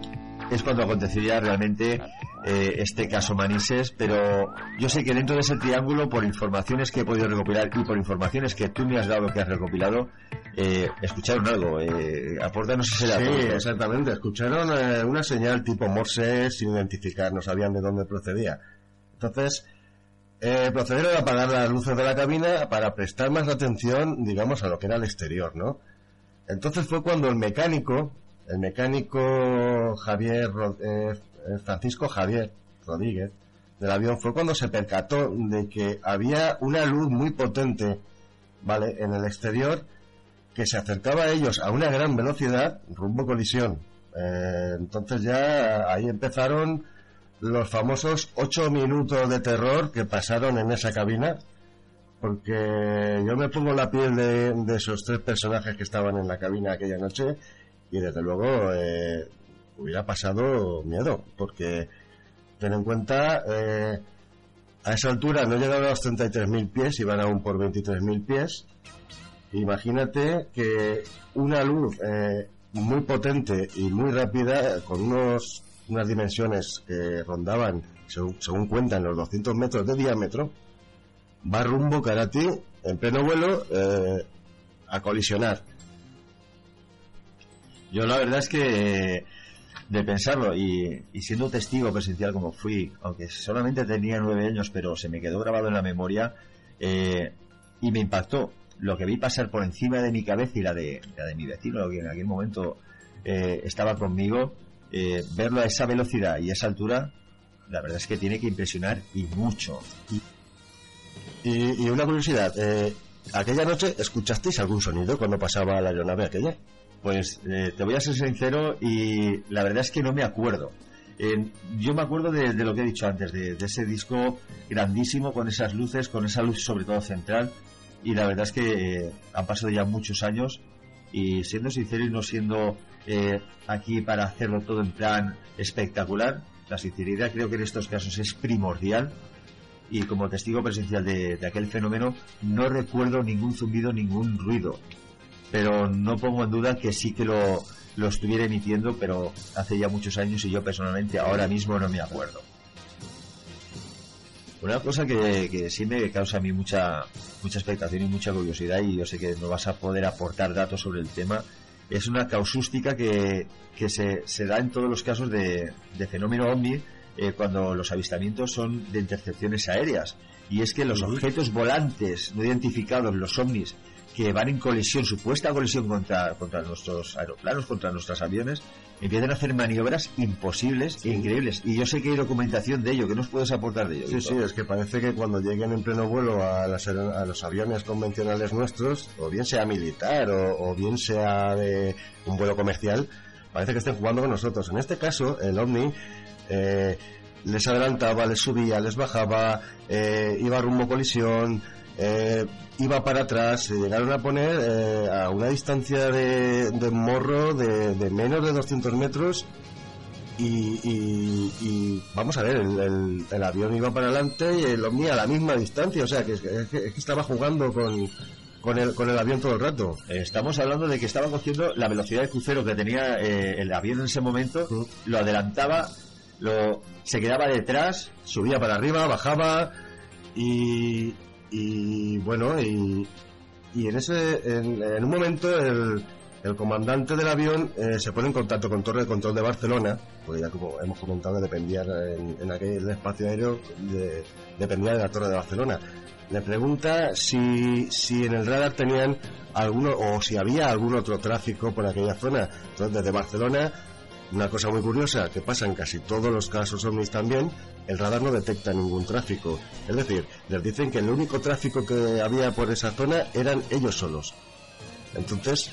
es cuando acontecería realmente eh, este caso Manises, pero yo sé que dentro de ese triángulo, por informaciones que he podido recopilar y por informaciones que tú me has dado que has recopilado, eh, escucharon algo. Eh, apórtanos ese dato. Sí, exactamente. Escucharon eh, una señal tipo Morse sin identificar, no sabían de dónde procedía. Entonces, eh, procedieron a apagar las luces de la cabina para prestar más atención, digamos, a lo que era el exterior, ¿no? Entonces fue cuando el mecánico, el mecánico Javier, Ro- eh, eh, Francisco Javier Rodríguez, del avión, fue cuando se percató de que había una luz muy potente, ¿vale?, en el exterior que se acercaba a ellos a una gran velocidad, rumbo colisión. Eh, entonces ya ahí empezaron los famosos ocho minutos de terror que pasaron en esa cabina, porque yo me pongo la piel de, de esos tres personajes que estaban en la cabina aquella noche y desde luego eh, hubiera pasado miedo, porque ten en cuenta, eh, a esa altura no llegaban a los 33.000 pies, iban aún por 23.000 pies. Imagínate que una luz eh, muy potente y muy rápida, con unos, unas dimensiones que rondaban, según, según cuentan, los 200 metros de diámetro, va rumbo cara a ti, en pleno vuelo, eh, a colisionar. Yo la verdad es que de pensarlo y, y siendo testigo presencial como fui, aunque solamente tenía nueve años, pero se me quedó grabado en la memoria eh, y me impactó. lo que vi pasar por encima de mi cabeza y la de, la de mi vecino, que en aquel momento eh, estaba conmigo, eh, verlo a esa velocidad y esa altura, la verdad es que tiene que impresionar y mucho. Y, y una curiosidad, eh, ¿aquella noche escuchasteis algún sonido cuando pasaba la aeronave aquella? Pues eh, te voy a ser sincero y la verdad es que no me acuerdo. Eh, yo me acuerdo de, lo que he dicho antes, de, ese disco grandísimo con esas luces, con esa luz sobre todo central. Y la verdad es que eh, han pasado ya muchos años y siendo sincero y no siendo aquí para hacerlo todo en plan espectacular, la sinceridad creo que en estos casos es primordial. Y como testigo presencial de, de aquel fenómeno no recuerdo ningún zumbido, ningún ruido, pero no pongo en duda que sí que lo, lo estuviera emitiendo, pero hace ya muchos años y yo personalmente ahora mismo no me acuerdo. Una cosa que, que sí me causa a mí mucha, mucha expectación y mucha curiosidad, y yo sé que no vas a poder aportar datos sobre el tema, es una causústica que, que se, se da en todos los casos de, de fenómeno ovni eh, cuando los avistamientos son de intercepciones aéreas. Y es que los objetos volantes no identificados, los ovnis, que van en colisión, supuesta colisión contra, contra nuestros aeroplanos, contra nuestros aviones, empiezan a hacer maniobras imposibles e increíbles. Y yo sé que hay documentación de ello, que nos puedes aportar de ello. Sí, sí, es que parece que cuando lleguen en pleno vuelo a, las a los aviones convencionales nuestros, o bien sea militar o, o bien sea de un vuelo comercial, parece que estén jugando con nosotros. En este caso, el OVNI eh, les adelantaba, les subía, les bajaba, eh, iba rumbo colisión, eh, iba para atrás, se llegaron a poner eh, a una distancia de, de morro de, de menos de 200 metros y, y- y vamos a ver, el, el- el avión iba para adelante y el ovni a la misma distancia, o sea que, es que- es que- es que estaba jugando con, con, el, con el avión todo el rato. Estamos hablando de que estaba cogiendo la velocidad de crucero que tenía eh, el avión en ese momento, lo adelantaba, lo se quedaba detrás, Subía para arriba, bajaba y, y bueno, y, y en ese en, un momento el, el comandante del avión eh, se pone en contacto con Torre de Control de Barcelona, porque ya como hemos comentado dependía en, en aquel espacio aéreo de- dependía de la Torre de Barcelona. Le pregunta si, si en el radar tenían alguno o si había algún otro tráfico por aquella zona. Entonces desde Barcelona una cosa muy curiosa que pasa en casi todos los casos ovnis también, el radar no detecta ningún tráfico. Es decir, les dicen que el único tráfico que había por esa zona eran ellos solos. Entonces,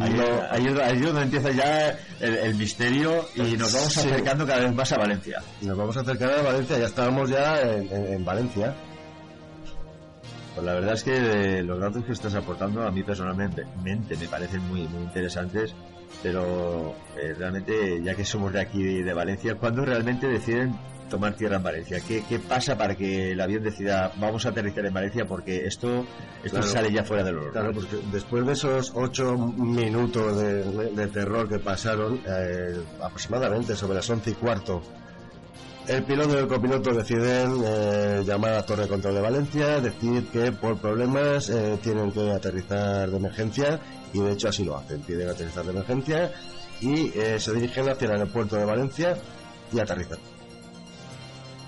Ahí, no- ahí es- ahí es donde empieza ya el, el misterio y nos vamos Sí. acercando cada vez más a Valencia. nos vamos a acercar a Valencia, ya estábamos ya en, en- en Valencia. Pues la verdad es que los datos que estás aportando a mí personalmente mente, me parecen muy muy interesantes, pero eh, realmente ya que somos de aquí de, Valencia, ¿cuándo realmente deciden tomar tierra en Valencia? ¿Qué, qué pasa para que el avión decida vamos a aterrizar en Valencia porque esto esto Claro. sale ya fuera del orden? Claro, porque después de esos ocho minutos de, de- de terror que pasaron, eh, aproximadamente sobre las once y cuarto, el piloto y el copiloto deciden eh, llamar a Torre de Control de Valencia, decir que por problemas eh, tienen que aterrizar de emergencia y de hecho así lo hacen, piden aterrizar de emergencia y eh, se dirigen hacia el aeropuerto de Valencia y aterrizan.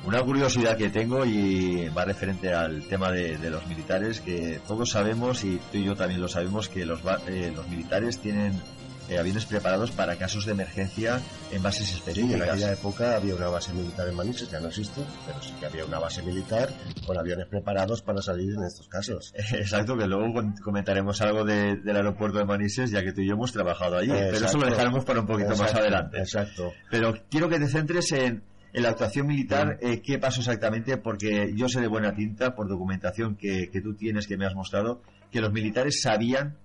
Una curiosidad que tengo y va referente al tema de, los militares, que todos sabemos y tú y yo también lo sabemos que los, los militares tienen eh, aviones preparados para casos de emergencia en bases Sí, en aquella época había una base militar en Manises, ya no existe, pero sí que había una base militar con aviones preparados para salir en estos casos. Exacto, que luego comentaremos algo de- del aeropuerto de Manises, ya que tú y yo hemos trabajado allí, pero eso lo dejaremos para un poquito más Exacto, adelante. Exacto. Pero quiero que te centres en, en la actuación militar, eh, qué pasó exactamente, porque yo sé de buena tinta, por documentación que, que tú tienes, que me has mostrado, que los militares sabían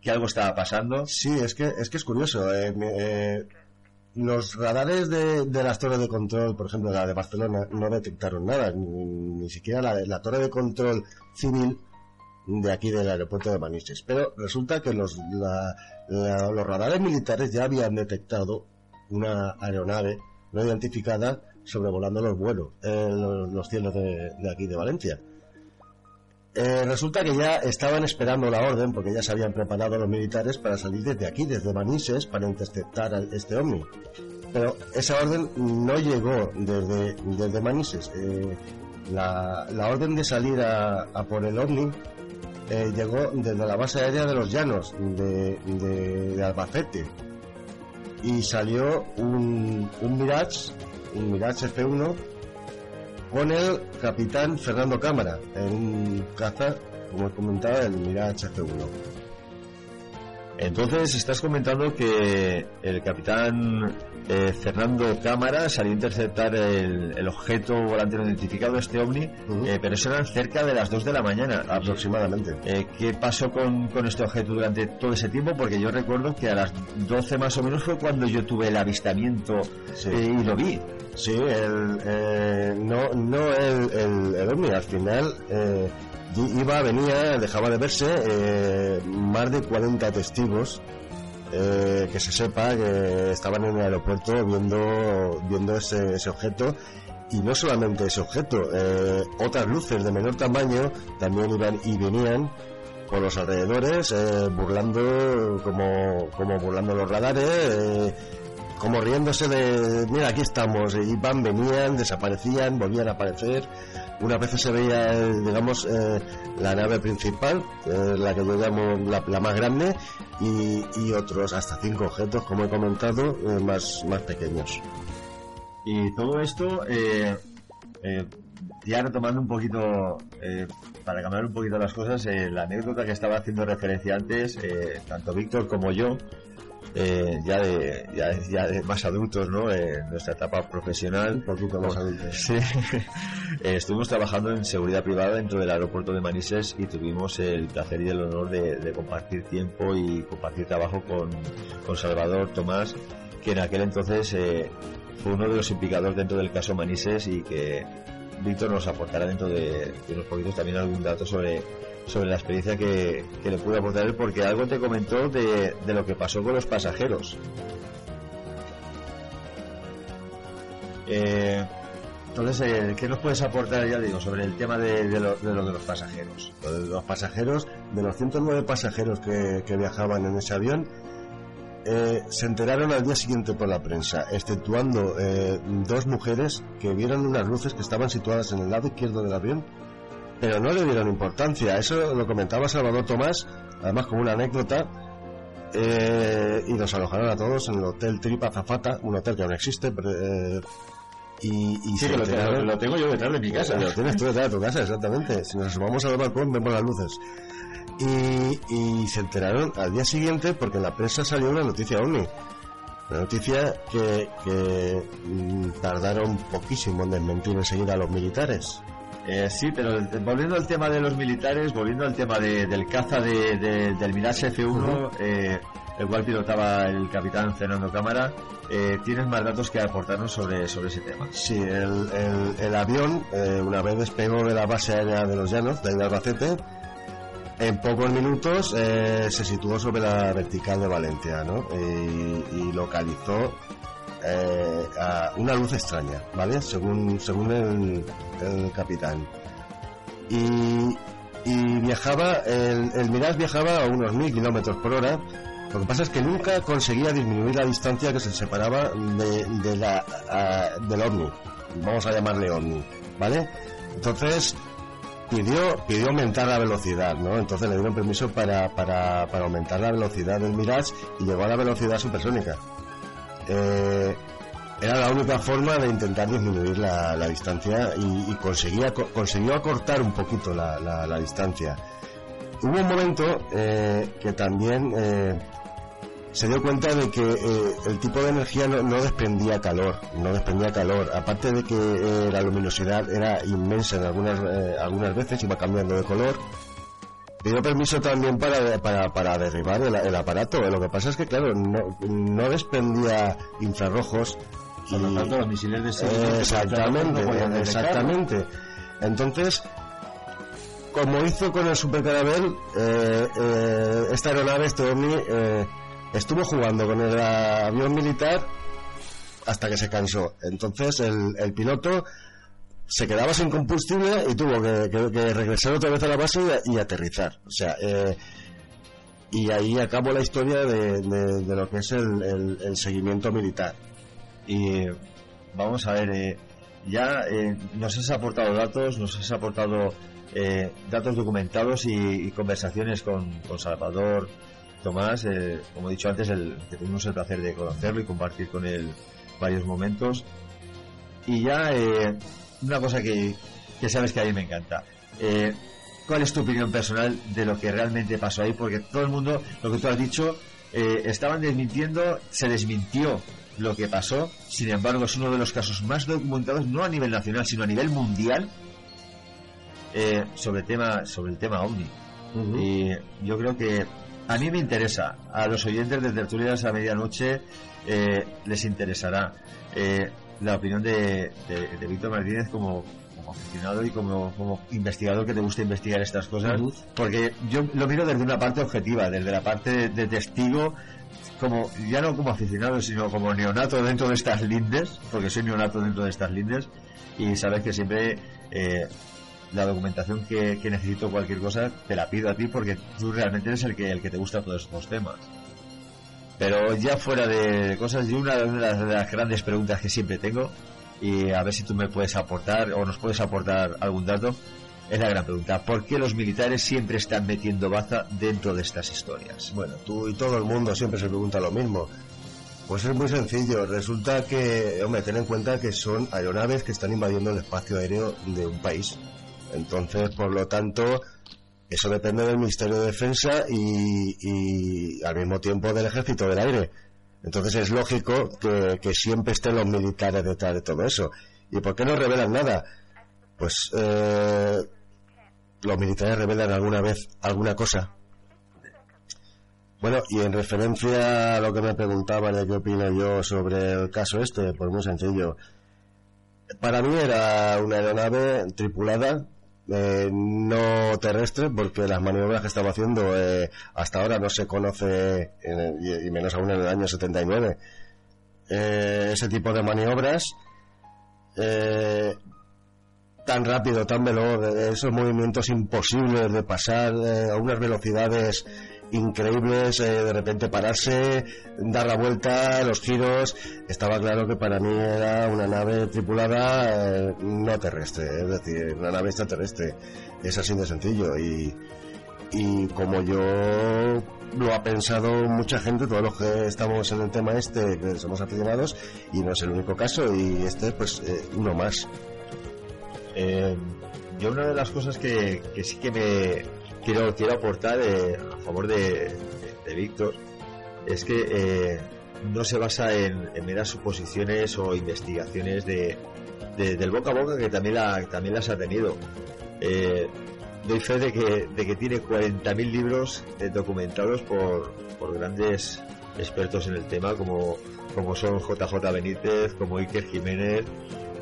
que algo estaba pasando. Sí, es que es que es curioso. eh, eh, los radares de, de las torres de control, por ejemplo, la de Barcelona, no detectaron nada, ni, ni siquiera la, la torre de control civil de aquí del aeropuerto de Manises. Pero resulta que los, la- la- los radares militares ya habían detectado una aeronave no identificada sobrevolando los vuelos, eh, los, los cielos de, de aquí de Valencia. Eh, resulta que ya estaban esperando la orden porque ya se habían preparado los militares para salir desde aquí, desde Manises, para interceptar a este ovni. Pero esa orden no llegó desde, desde Manises. Eh, la, la orden de salir a, por el ovni eh, llegó desde la base aérea de los Llanos, de, de, de Albacete, y salió un, un Mirage, un Mirage F1, con el capitán Fernando Cámara, en un caza, como comentaba, el Mirage F1. Entonces estás comentando que el capitán eh, Fernando Cámara salió a interceptar el, el objeto volante no identificado, este ovni, eh, pero eso eran cerca de las 2 de la mañana. Aproximadamente. Eh, ¿Qué pasó con, con este objeto durante todo ese tiempo? Porque yo recuerdo que a las 12 más o menos fue cuando yo tuve el avistamiento eh, y lo vi. Sí, el, eh, no, no el, el, el ovni, al final eh, iba, venía, dejaba de verse, más de 40 testigos eh, que se sepa que estaban en el aeropuerto viendo, viendo ese, ese objeto y no solamente ese objeto, eh, otras luces de menor tamaño también iban y venían por los alrededores, eh, burlando como, como burlando los radares, eh, como riéndose de, mira, aquí estamos, y van, venían, desaparecían, volvían a aparecer. Unas veces se veía, eh, digamos, eh, la nave principal, eh, la que yo llamo la, la más grande, y, y otros, hasta cinco objetos, como he comentado, más, más pequeños. Y todo esto, ya retomando un poquito, para cambiar un poquito las cosas, la anécdota que estaba haciendo referencia antes, tanto Víctor como yo, eh, ya, de, ya, ya de más adultos, ¿no? En nuestra etapa profesional. Un poquito más adultos. Sí. Eh, estuvimos trabajando en seguridad privada dentro del aeropuerto de Manises y tuvimos el placer y el honor de, de compartir tiempo y compartir trabajo con, con Salvador Tomás, que en aquel entonces eh, fue uno de los implicados dentro del caso Manises y que Víctor nos aportará dentro de, de unos poquitos también algún dato sobre, sobre la experiencia que, que le pude aportar él, porque algo te comentó de, de lo que pasó con los pasajeros. Eh, entonces, eh, ¿qué nos puedes aportar, ya digo, sobre el tema de, de, lo, de lo de los pasajeros? De los pasajeros, de los 109 pasajeros que, que viajaban en ese avión, eh, se enteraron al día siguiente por la prensa, exceptuando eh, dos mujeres que vieron unas luces que estaban situadas en el lado izquierdo del avión, pero no le dieron importancia. Eso lo comentaba Salvador Tomás, además como una anécdota, eh, y nos alojaron a todos en el Hotel Trip Azafata, un hotel que aún existe, eh, y, y Sí, que lo tengo- lo tengo yo detrás de mi casa. Lo tienes tú detrás de tu casa, exactamente. Si nos asomamos al balcón vemos las luces. Y, y se enteraron al día siguiente porque en la prensa salió una noticia OVNI. Una noticia que, que mm, tardaron poquísimo en desmentir enseguida a los militares. Eh, sí, pero volviendo al tema de los militares, volviendo al tema de- del caza de- de- del Mirage F1, eh, el cual pilotaba el capitán Fernando Cámara, eh, tienes más datos que aportarnos sobre, sobre ese tema. Sí, el, el- el avión, eh, una vez despegó de la base aérea de los Llanos, de Albacete, en pocos minutos eh, se situó sobre la vertical de Valencia, ¿no? Y, y localizó eh, a una luz extraña, ¿vale? Según, según el, capitán. Y, y viajaba, el, Mirage viajaba a unos mil kilómetros por hora. Lo que pasa es que nunca conseguía disminuir la distancia que se separaba de, de la, a- del ovni. Vamos a llamarle ovni, ¿vale? Entonces pidió, pidió aumentar la velocidad, ¿no? Entonces le dieron permiso para, para, para aumentar la velocidad del Mirage y llegó a la velocidad supersónica. Eh, era la única forma de intentar disminuir la, distancia y, conseguía, co- consiguió acortar un poquito la, la- distancia. Hubo un momento eh, que también eh, se dio cuenta de que el tipo de energía no, desprendía calor, no desprendía calor. Aparte de que la luminosidad era inmensa en algunas, algunas veces, iba cambiando de color. Pidió permiso también para, para, para derribar el, el aparato. Lo que pasa es que, claro, no, no desprendía infrarrojos. Por lo y- tanto, los misiles de exactamente, no exactamente. Entonces, como hizo con el Super Caravel, eh, eh, esta aeronave, este OVNI, eh, estuvo jugando con el avión militar hasta que se cansó. Entonces, el, el piloto se quedaba sin combustible y tuvo que, regresar otra vez a la base y, aterrizar. O sea, eh, y ahí acabó la historia de, lo que es el, seguimiento militar. Y vamos a ver, eh, ya eh, nos has aportado datos, nos has aportado eh, datos documentados y, conversaciones con, Salvador Tomás, como he dicho antes, el, tuvimos el placer de conocerlo y compartir con él varios momentos. Y ya una cosa que, que sabes que a mí me encanta. Eh, ¿Cuál es tu opinión personal de lo que realmente pasó ahí? Porque todo el mundo, lo que tú has dicho, eh, estaban desmintiendo, se desmintió lo que pasó. Sin embargo, es uno de los casos más documentados, no a nivel nacional, sino a nivel mundial, eh, sobre, tema, sobre el tema OVNI. Y yo creo que a mí me interesa, a los oyentes de Tertulias a Medianoche eh, les interesará la opinión de, de- de Víctor Martínez como, como aficionado y como, como investigador que te gusta investigar estas cosas, porque yo lo miro desde una parte objetiva, desde la parte de, de testigo, como ya no como aficionado, sino como neonato dentro de estas lindes, porque soy neonato dentro de estas lindes, y sabes que siempre eh, la documentación que, que necesito cualquier cosa te la pido a ti porque tú realmente eres el que el que te gusta todos estos temas. Pero ya fuera de cosas, y una de las, de las grandes preguntas que siempre tengo, y a ver si tú me puedes aportar o nos puedes aportar algún dato, es la gran pregunta. ¿Por qué los militares siempre están metiendo baza dentro de estas historias? Bueno, tú y todo el mundo siempre se pregunta lo mismo. Pues es muy sencillo. Resulta que, hombre, ten en cuenta que son aeronaves que están invadiendo el espacio aéreo de un país. Entonces, por lo tanto, eso depende del Ministerio de Defensa y, y al mismo tiempo del Ejército del Aire. Entonces es lógico que, que siempre estén los militares detrás de todo eso. ¿Y por qué no revelan nada? Pues eh, los militares revelan alguna vez alguna cosa. Bueno, y en referencia a lo que me preguntaba de qué opino yo sobre el caso este, pues muy sencillo. Para mí era una aeronave tripulada, eh, no terrestre, porque las maniobras que estaba haciendo eh, hasta ahora no se conoce, y, menos aún en el año 79, eh, ese tipo de maniobras. eh, tan rápido, tan veloz, esos movimientos imposibles de pasar a unas velocidades increíbles, eh, de repente pararse, dar la vuelta, los giros, estaba claro que para mí era una nave tripulada eh, no terrestre, es decir, una nave extraterrestre, es así de sencillo y, y como yo lo ha pensado mucha gente, todos los que estamos en el tema este, que somos aficionados, y no es el único caso, y este pues eh, uno más. Eh, yo una de las cosas que, que sí que me quiero quiero aportar eh, a favor de, de- Víctor es que eh, no se basa en, en meras suposiciones o investigaciones de, de- del boca a boca que también la, también las ha tenido. Eh, doy fe de que, de que tiene 40.000 libros eh, documentados por, por grandes expertos en el tema como, como son JJ Benítez, como Iker Jiménez,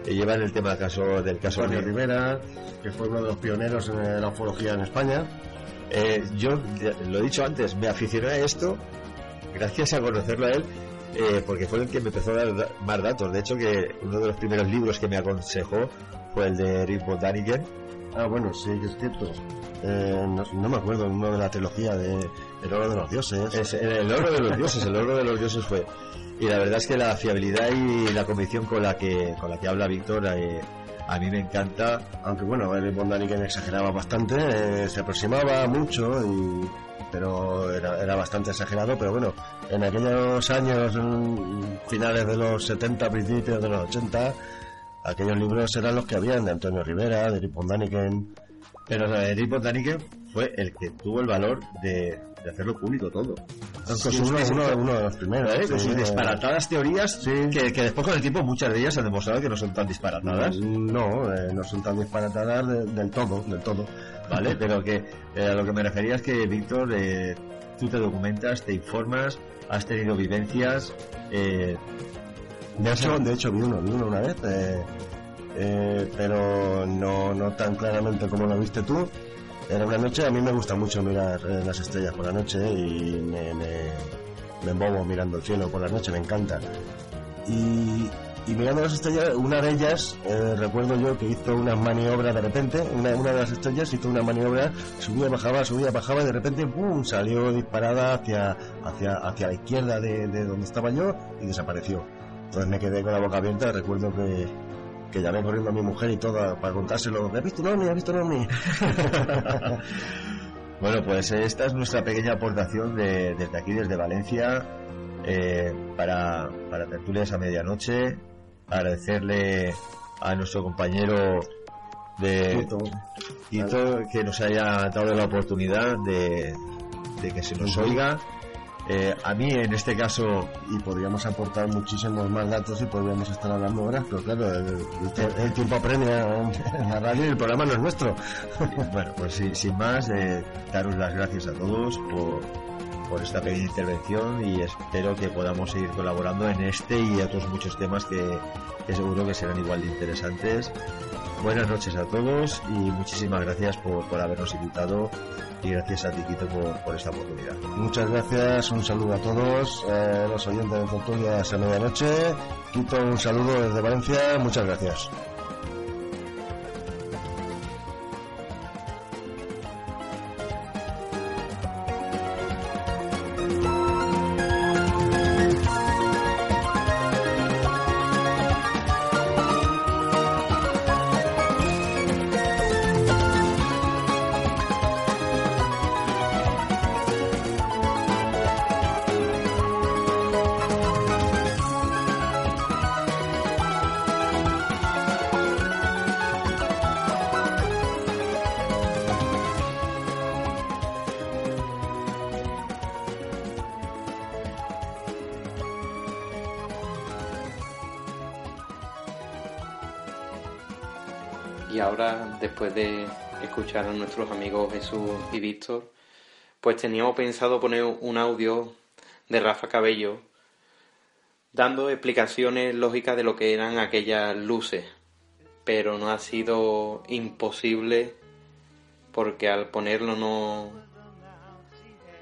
que llevan el tema del caso del caso Antonio de- Rivera, que fue uno de los pioneros en la ufología en España. Eh, yo lo he dicho antes, me aficioné a esto gracias a conocerlo a él, eh, porque fue el que me empezó a dar da- más datos. De hecho, que uno de los primeros libros que me aconsejó fue el de Rick von Daniken. Ah, bueno, sí, es cierto. Eh, no, no me acuerdo, uno de la trilogía de El oro de los dioses. Es el oro de los dioses, el oro de los dioses fue. Y la verdad es que la fiabilidad y la convicción con la que con la que habla Víctor eh, a mí me encanta. Aunque bueno, el Von Daniken exageraba bastante, eh, se aproximaba mucho, y, pero era, era bastante exagerado. Pero bueno, en aquellos años, finales de los 70, principios de los 80, aquellos libros eran los que habían de Antonio Rivera, de Eric Von Daniken. Pero eh, Rick von Daniken fue el que tuvo el valor de, de hacerlo público todo. Sí, sus uno, uno- uno de los primeros. ¿eh? Con sí, sus disparatadas teorías que, que después con el tiempo muchas de ellas han demostrado que no son tan disparatadas. No, eh, no son tan disparatadas de- del todo, del todo. ¿vale? Pero que eh, a lo que me refería es que, Víctor, eh, tú te documentas, te informas, has tenido vivencias. Eh, De hecho, de hecho vi uno, vi uno una vez, eh, eh, pero no, no tan claramente como lo viste tú. Era una noche, a mí me gusta mucho mirar eh, las estrellas por la noche y me, me, embobo mirando el cielo por la noche, me encanta. Y, mirando las estrellas, una de ellas, eh, recuerdo yo que hizo unas maniobras de repente, una, una de las estrellas hizo una maniobra, subía, bajaba, subía, bajaba y de repente ¡pum! salió disparada hacia, hacia, hacia la izquierda de, de donde estaba yo y desapareció. Entonces me quedé con la boca abierta, recuerdo que, que llamé corriendo a mi mujer y todo para contárselo. ¿Me has visto un ovni? ¿Has visto un ovni? Bueno, pues esta es nuestra pequeña aportación de- desde aquí, desde Valencia, eh, para, para Tertulias a Medianoche. Agradecerle a nuestro compañero de Tito. Tito que nos haya dado la oportunidad de, de que se nos oiga. Eh, a mí, en este caso, y podríamos aportar muchísimos más datos y podríamos estar hablando horas, pero claro, el, tiempo apremia en, la radio y el programa no es nuestro. Bueno, pues sin, sin más, eh, daros las gracias a todos por, esta pequeña intervención y espero que podamos seguir colaborando en este y otros muchos temas que seguro que serán igual de interesantes. Buenas noches a todos y muchísimas gracias por, por habernos invitado y gracias a Tiquito por, por esta oportunidad. Muchas gracias, un saludo a todos eh, los oyentes de Tertulias a medianoche. Quito un saludo desde Valencia, muchas gracias. Y ahora, después de escuchar a nuestros amigos Jesús y Víctor, pues teníamos pensado poner un audio de Rafa Cabello dando explicaciones lógicas de lo que eran aquellas luces, pero no ha sido imposible porque al ponerlo no,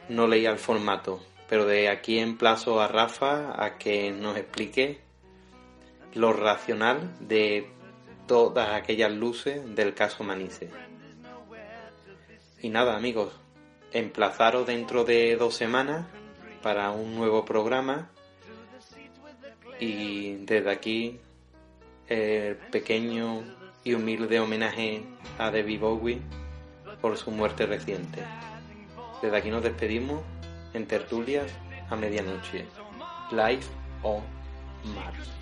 no leía el formato. Pero de aquí emplazo a Rafa a que nos explique lo racional de todas aquellas luces del caso Manice. Y nada, amigos, emplazaros dentro de dos semanas para un nuevo programa. Y desde aquí, el pequeño y humilde homenaje a David Bowie por su muerte reciente. Desde aquí nos despedimos en tertulias a medianoche. Live on Mars.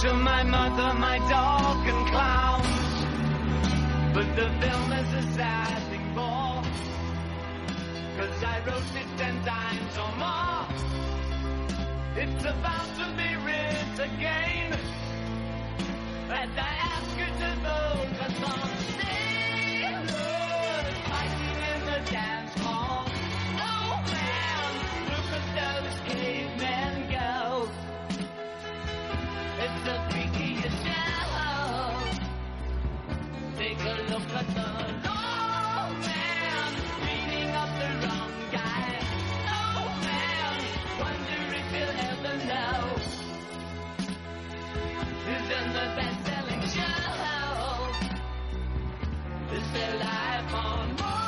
to my mother, my dog, and clowns. But the film is a sad thing for, cause I wrote it ten times or more. It's about to be writ again, and I ask you to vote us on. Stay fighting in the dark. life on